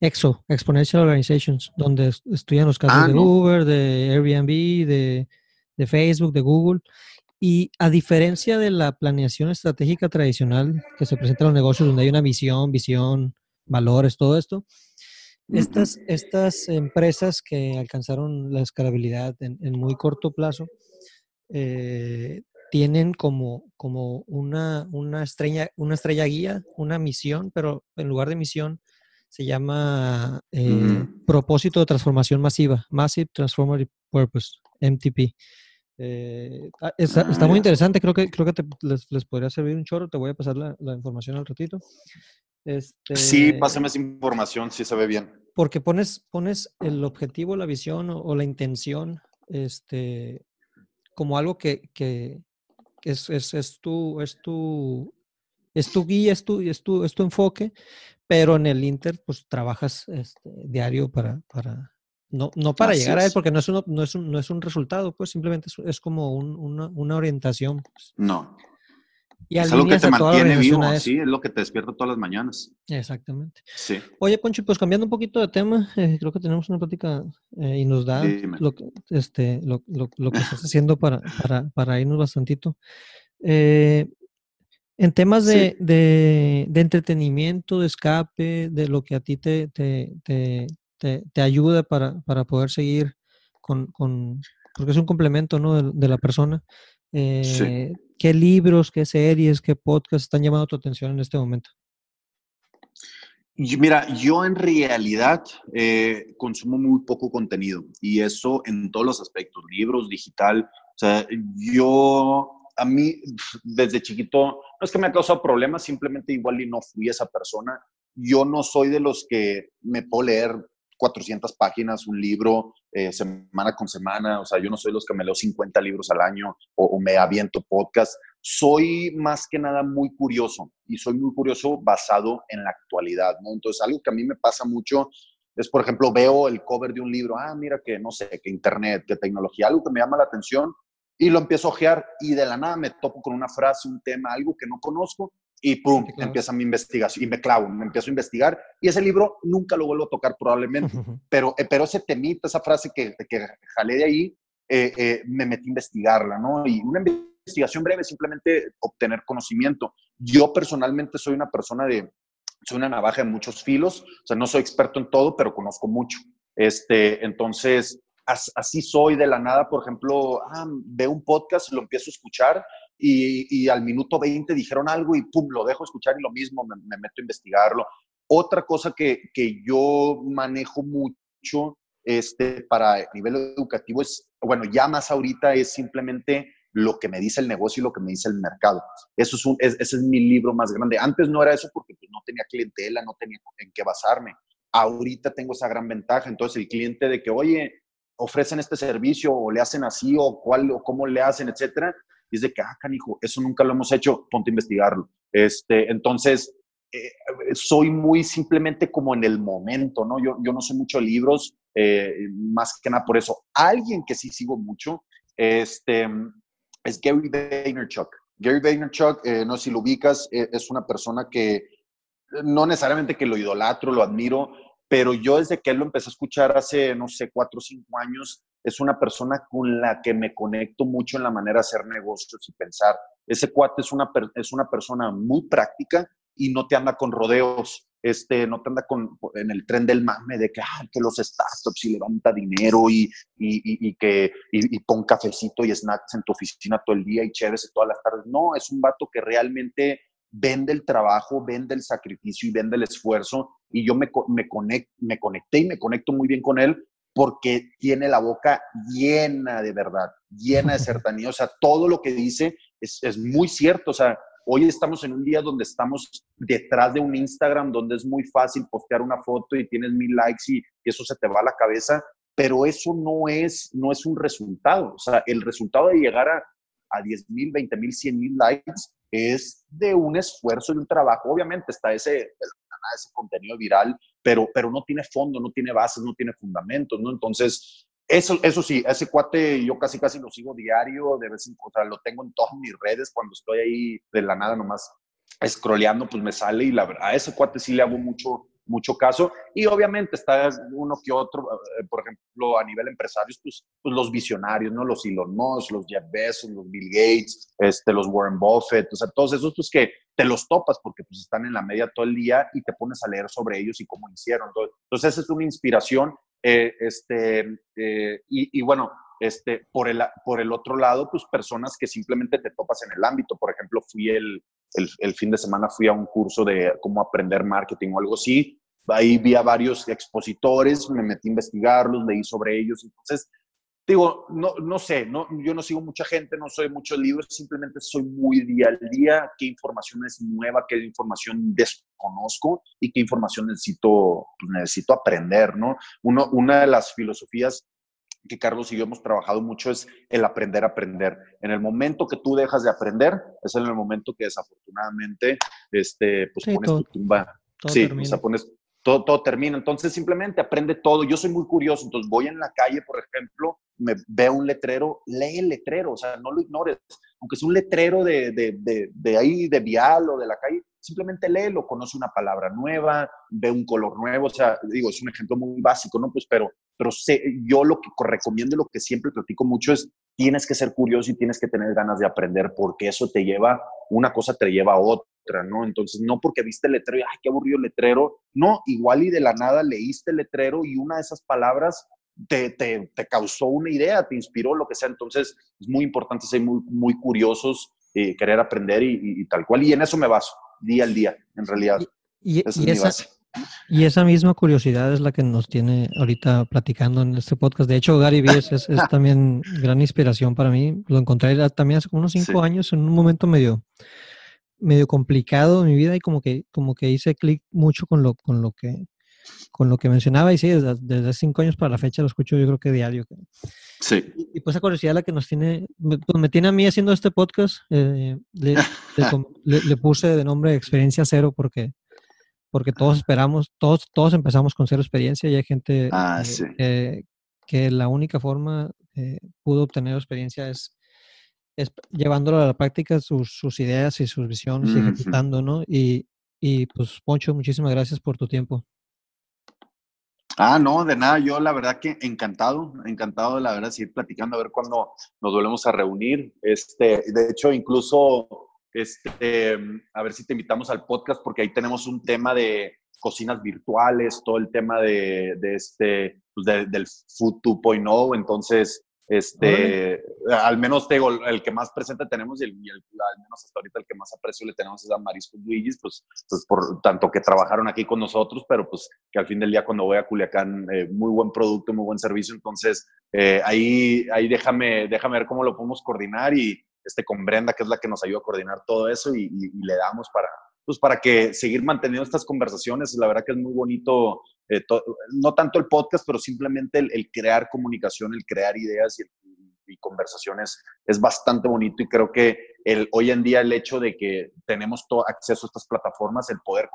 EXO, Exponential Organizations, donde estudian los casos ah, de Uber, de Airbnb, de, de Facebook, de Google. Y a diferencia de la planeación estratégica tradicional que se presenta en los negocios, donde hay una visión, visión, valores, todo esto, estas, estas empresas que alcanzaron la escalabilidad en, muy corto plazo, eh, tienen como, como una, una, estrella, una estrella guía, una misión, pero en lugar de misión se llama eh, propósito de transformación masiva, Massive Transformative Purpose, MTP. Eh, ah, está, está, muy interesante, creo que, creo que te, les, les, podría servir un chorro, te voy a pasar la, la información al ratito. Este, sí, pásame esa información, si se ve bien. Porque pones, pones el objetivo, la visión o, o la intención este, como algo que, que, es, es, es, tu, es, tu, es tu guía, es tu, es tu, es tu enfoque, pero en el Inter pues trabajas este, diario para, para, no, no para llegar a él, porque no es, uno, no, es un, no es un resultado, pues simplemente es, es como un, una, una, orientación. Pues. No. Y es algo que te mantiene vivo, sí, es lo que te despierta todas las mañanas. Exactamente. Sí. Oye, Poncho, pues cambiando un poquito de tema, eh, creo que tenemos una plática eh, y nos da lo, este, lo, lo, lo, que estás haciendo para, para, para irnos bastantito. Eh, en temas de, sí. de, de, entretenimiento, de escape, de lo que a ti te, te, te, te, te ayuda para, para, poder seguir con, con, porque es un complemento ¿no? de, de la persona. Eh, sí. ¿Qué libros, qué series, qué podcasts están llamando tu atención en este momento? Mira, yo en realidad eh, consumo muy poco contenido y eso en todos los aspectos, libros, digital. O sea, yo, a mí, desde chiquito, no es que me ha causado problemas, simplemente igual y no fui esa persona. Yo no soy de los que me puedo leer 400 páginas, un libro eh, semana con semana, o sea, yo no soy los que me leo 50 libros al año o, o, me aviento podcast. Soy más que nada muy curioso y soy muy curioso basado en la actualidad, ¿no? Entonces, algo que a mí me pasa mucho es, por ejemplo, veo el cover de un libro, ah, mira que, no sé, que internet, que tecnología, algo que me llama la atención y lo empiezo a ojear y de la nada me topo con una frase, un tema, algo que no conozco y pum, empieza mi investigación y me clavo, me empiezo a investigar y ese libro nunca lo vuelvo a tocar probablemente, pero, eh, pero ese temita, esa frase que, que jalé de ahí, eh, eh, me metí a investigarla, ¿no? Y una investigación breve, simplemente obtener conocimiento. Yo personalmente soy una persona de, soy una navaja de muchos filos, o sea, no soy experto en todo, pero conozco mucho. Este, entonces, así soy de la nada, por ejemplo, ah, veo un podcast, lo empiezo a escuchar y, y, al minuto 20 dijeron algo y pum, lo dejo escuchar y lo mismo, me, me meto a investigarlo. Otra cosa que, que, yo manejo mucho este, para nivel educativo es, bueno, ya más ahorita es simplemente lo que me dice el negocio y lo que me dice el mercado. Eso es un, es, ese es mi libro más grande. Antes no era eso porque pues, no tenía clientela, no tenía en qué basarme. Ahorita tengo esa gran ventaja. Entonces el cliente de que, oye, ofrecen este servicio o le hacen así o cuál o cómo le hacen, etcétera, y es de que, ah, canijo, eso nunca lo hemos hecho, ponte a investigarlo. Este, entonces, eh, soy muy simplemente como en el momento, ¿no? Yo, yo no sé mucho libros, eh, más que nada por eso. Alguien que sí sigo mucho este, es Gary Vaynerchuk. Gary Vaynerchuk, eh, no sé si lo ubicas, es una persona que no necesariamente que lo idolatro, lo admiro, pero yo desde que él lo empecé a escuchar hace, no sé, cuatro o cinco años, es una persona con la que me conecto mucho en la manera de hacer negocios y pensar. Ese cuate es una, es una persona muy práctica y no te anda con rodeos, este, no te anda con, en el tren del mame de que, ah, que los startups y levanta dinero y, y, que y, pon cafecito y snacks en tu oficina todo el día y chévere todas las tardes. No, es un vato que realmente vende el trabajo, vende el sacrificio y vende el esfuerzo. Y yo me, me, conect, me conecté y me conecto muy bien con él porque tiene la boca llena de verdad, llena de certanía. O sea, todo lo que dice es, es, muy cierto. O sea, hoy estamos en un día donde estamos detrás de un Instagram, donde es muy fácil postear una foto y tienes mil likes y, eso se te va a la cabeza, pero eso no es, no es un resultado. O sea, el resultado de llegar a, a 10 mil, 20 mil, 100 mil likes es de un esfuerzo y un trabajo. Obviamente está ese, ese contenido viral, pero, pero no tiene fondo, no tiene bases, no tiene fundamentos, ¿no? Entonces, eso, eso sí, ese cuate yo casi casi lo sigo diario, de vez en cuando, lo tengo en todas mis redes, cuando estoy ahí de la nada nomás scrolleando, pues me sale y la a ese cuate sí le hago mucho, mucho caso. Y obviamente está uno que otro, eh, por ejemplo, a nivel empresarios, pues, pues, los visionarios, ¿no? Los Elon Musk, los Jeff Bezos, los Bill Gates, este, los Warren Buffett, o sea, todos esos pues que te los topas porque pues están en la media todo el día y te pones a leer sobre ellos y cómo hicieron. Entonces, esa es una inspiración. Eh, este, eh, y, y, bueno, este, por, el, por el otro lado, pues personas que simplemente te topas en el ámbito. Por ejemplo, fui el, el, el fin de semana, fui a un curso de cómo aprender marketing o algo así. Ahí vi a varios expositores, me metí a investigarlos, leí sobre ellos. Entonces, digo, no, no sé, no, yo no sigo mucha gente, no soy muchos libros, simplemente soy muy día al día, qué información es nueva, qué información desconozco y qué información necesito, pues, necesito aprender, ¿no? Uno, una de las filosofías que Carlos y yo hemos trabajado mucho es el aprender a aprender. En el momento que tú dejas de aprender, es en el momento que desafortunadamente este, pues pones tu tumba. sí, o sea, pones, todo, todo termina. Entonces simplemente aprende todo. Yo soy muy curioso, entonces voy en la calle, por ejemplo, me veo un letrero, lee el letrero, o sea, no lo ignores. Aunque es un letrero de, de, de, de ahí, de vial o de la calle, simplemente léelo, conoce una palabra nueva, ve un color nuevo, o sea, digo, es un ejemplo muy básico, ¿no? Pues, pero, pero sé, yo lo que recomiendo, lo que siempre platico mucho es, tienes que ser curioso y tienes que tener ganas de aprender, porque eso te lleva, una cosa te lleva a otra ¿no? Entonces, no porque viste el letrero y, ay, qué aburrido el letrero, no, igual y de la nada leíste el letrero y una de esas palabras te, te, te causó una idea, te inspiró, lo que sea. Entonces, es muy importante ser muy, muy curiosos, eh, querer aprender y, tal cual. Y en eso me baso, día al día, en realidad. Y, y, esa, y esa misma curiosidad es la que nos tiene ahorita platicando en este podcast. De hecho, Gary Vee es, es, también gran inspiración para mí. Lo encontré también hace unos cinco años en un momento medio medio complicado en mi vida y como que, como que hice clic mucho con lo, con lo que con lo que mencionaba y sí, desde, desde, cinco años para la fecha lo escucho yo creo que diario. Sí. Y, pues esa curiosidad la que nos tiene, me, pues me tiene a mí haciendo este podcast, eh, le, le, puse de nombre experiencia cero porque, porque todos esperamos, todos, todos empezamos con cero experiencia y hay gente ah, sí. que la única forma eh, pudo obtener experiencia es es llevándolo a la práctica sus, sus ideas y sus visiones y ejecutando, ¿no? Y, y pues, Poncho, muchísimas gracias por tu tiempo. Ah, no, de nada, yo la verdad que encantado, encantado la verdad seguir platicando, a ver cuándo nos volvemos a reunir. Este, de hecho, incluso, este, a ver si te invitamos al podcast, porque ahí tenemos un tema de cocinas virtuales, todo el tema de, de este, pues de, del Food 2.0, entonces, este, al menos te el que más presente tenemos y, el, al menos hasta ahorita el que más aprecio le tenemos es a Marisco Luigis, pues, pues por tanto que trabajaron aquí con nosotros, pero pues que al fin del día cuando voy a Culiacán, eh, muy buen producto, muy buen servicio, entonces eh, ahí, ahí déjame, déjame ver cómo lo podemos coordinar y este, con Brenda, que es la que nos ayuda a coordinar todo eso y, y, y le damos para, pues para que seguir manteniendo estas conversaciones. La verdad que es muy bonito, eh, no tanto el podcast, pero simplemente el, el crear comunicación, el crear ideas y, y, conversaciones es bastante bonito y creo que el, hoy en día el hecho de que tenemos todo acceso a estas plataformas, el poder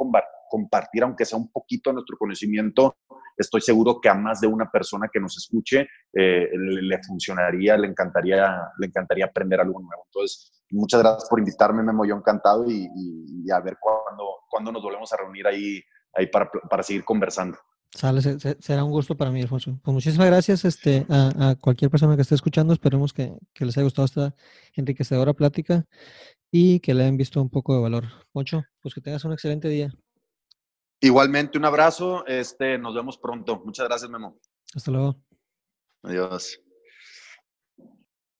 compartir, aunque sea un poquito nuestro conocimiento, estoy seguro que a más de una persona que nos escuche eh, le, funcionaría, le encantaría, le encantaría aprender algo nuevo. Entonces, muchas gracias por invitarme, Memo, yo encantado y a ver cuándo, cuándo nos volvemos a reunir ahí, ahí para, para seguir conversando. Sale, será un gusto para mí, Alfonso. Pues muchísimas gracias este, a, a cualquier persona que esté escuchando. Esperemos que, que, les haya gustado esta enriquecedora plática y que le hayan visto un poco de valor. Poncho, pues que tengas un excelente día. Igualmente, un abrazo. Este, nos vemos pronto. Muchas gracias, Memo. Hasta luego. Adiós.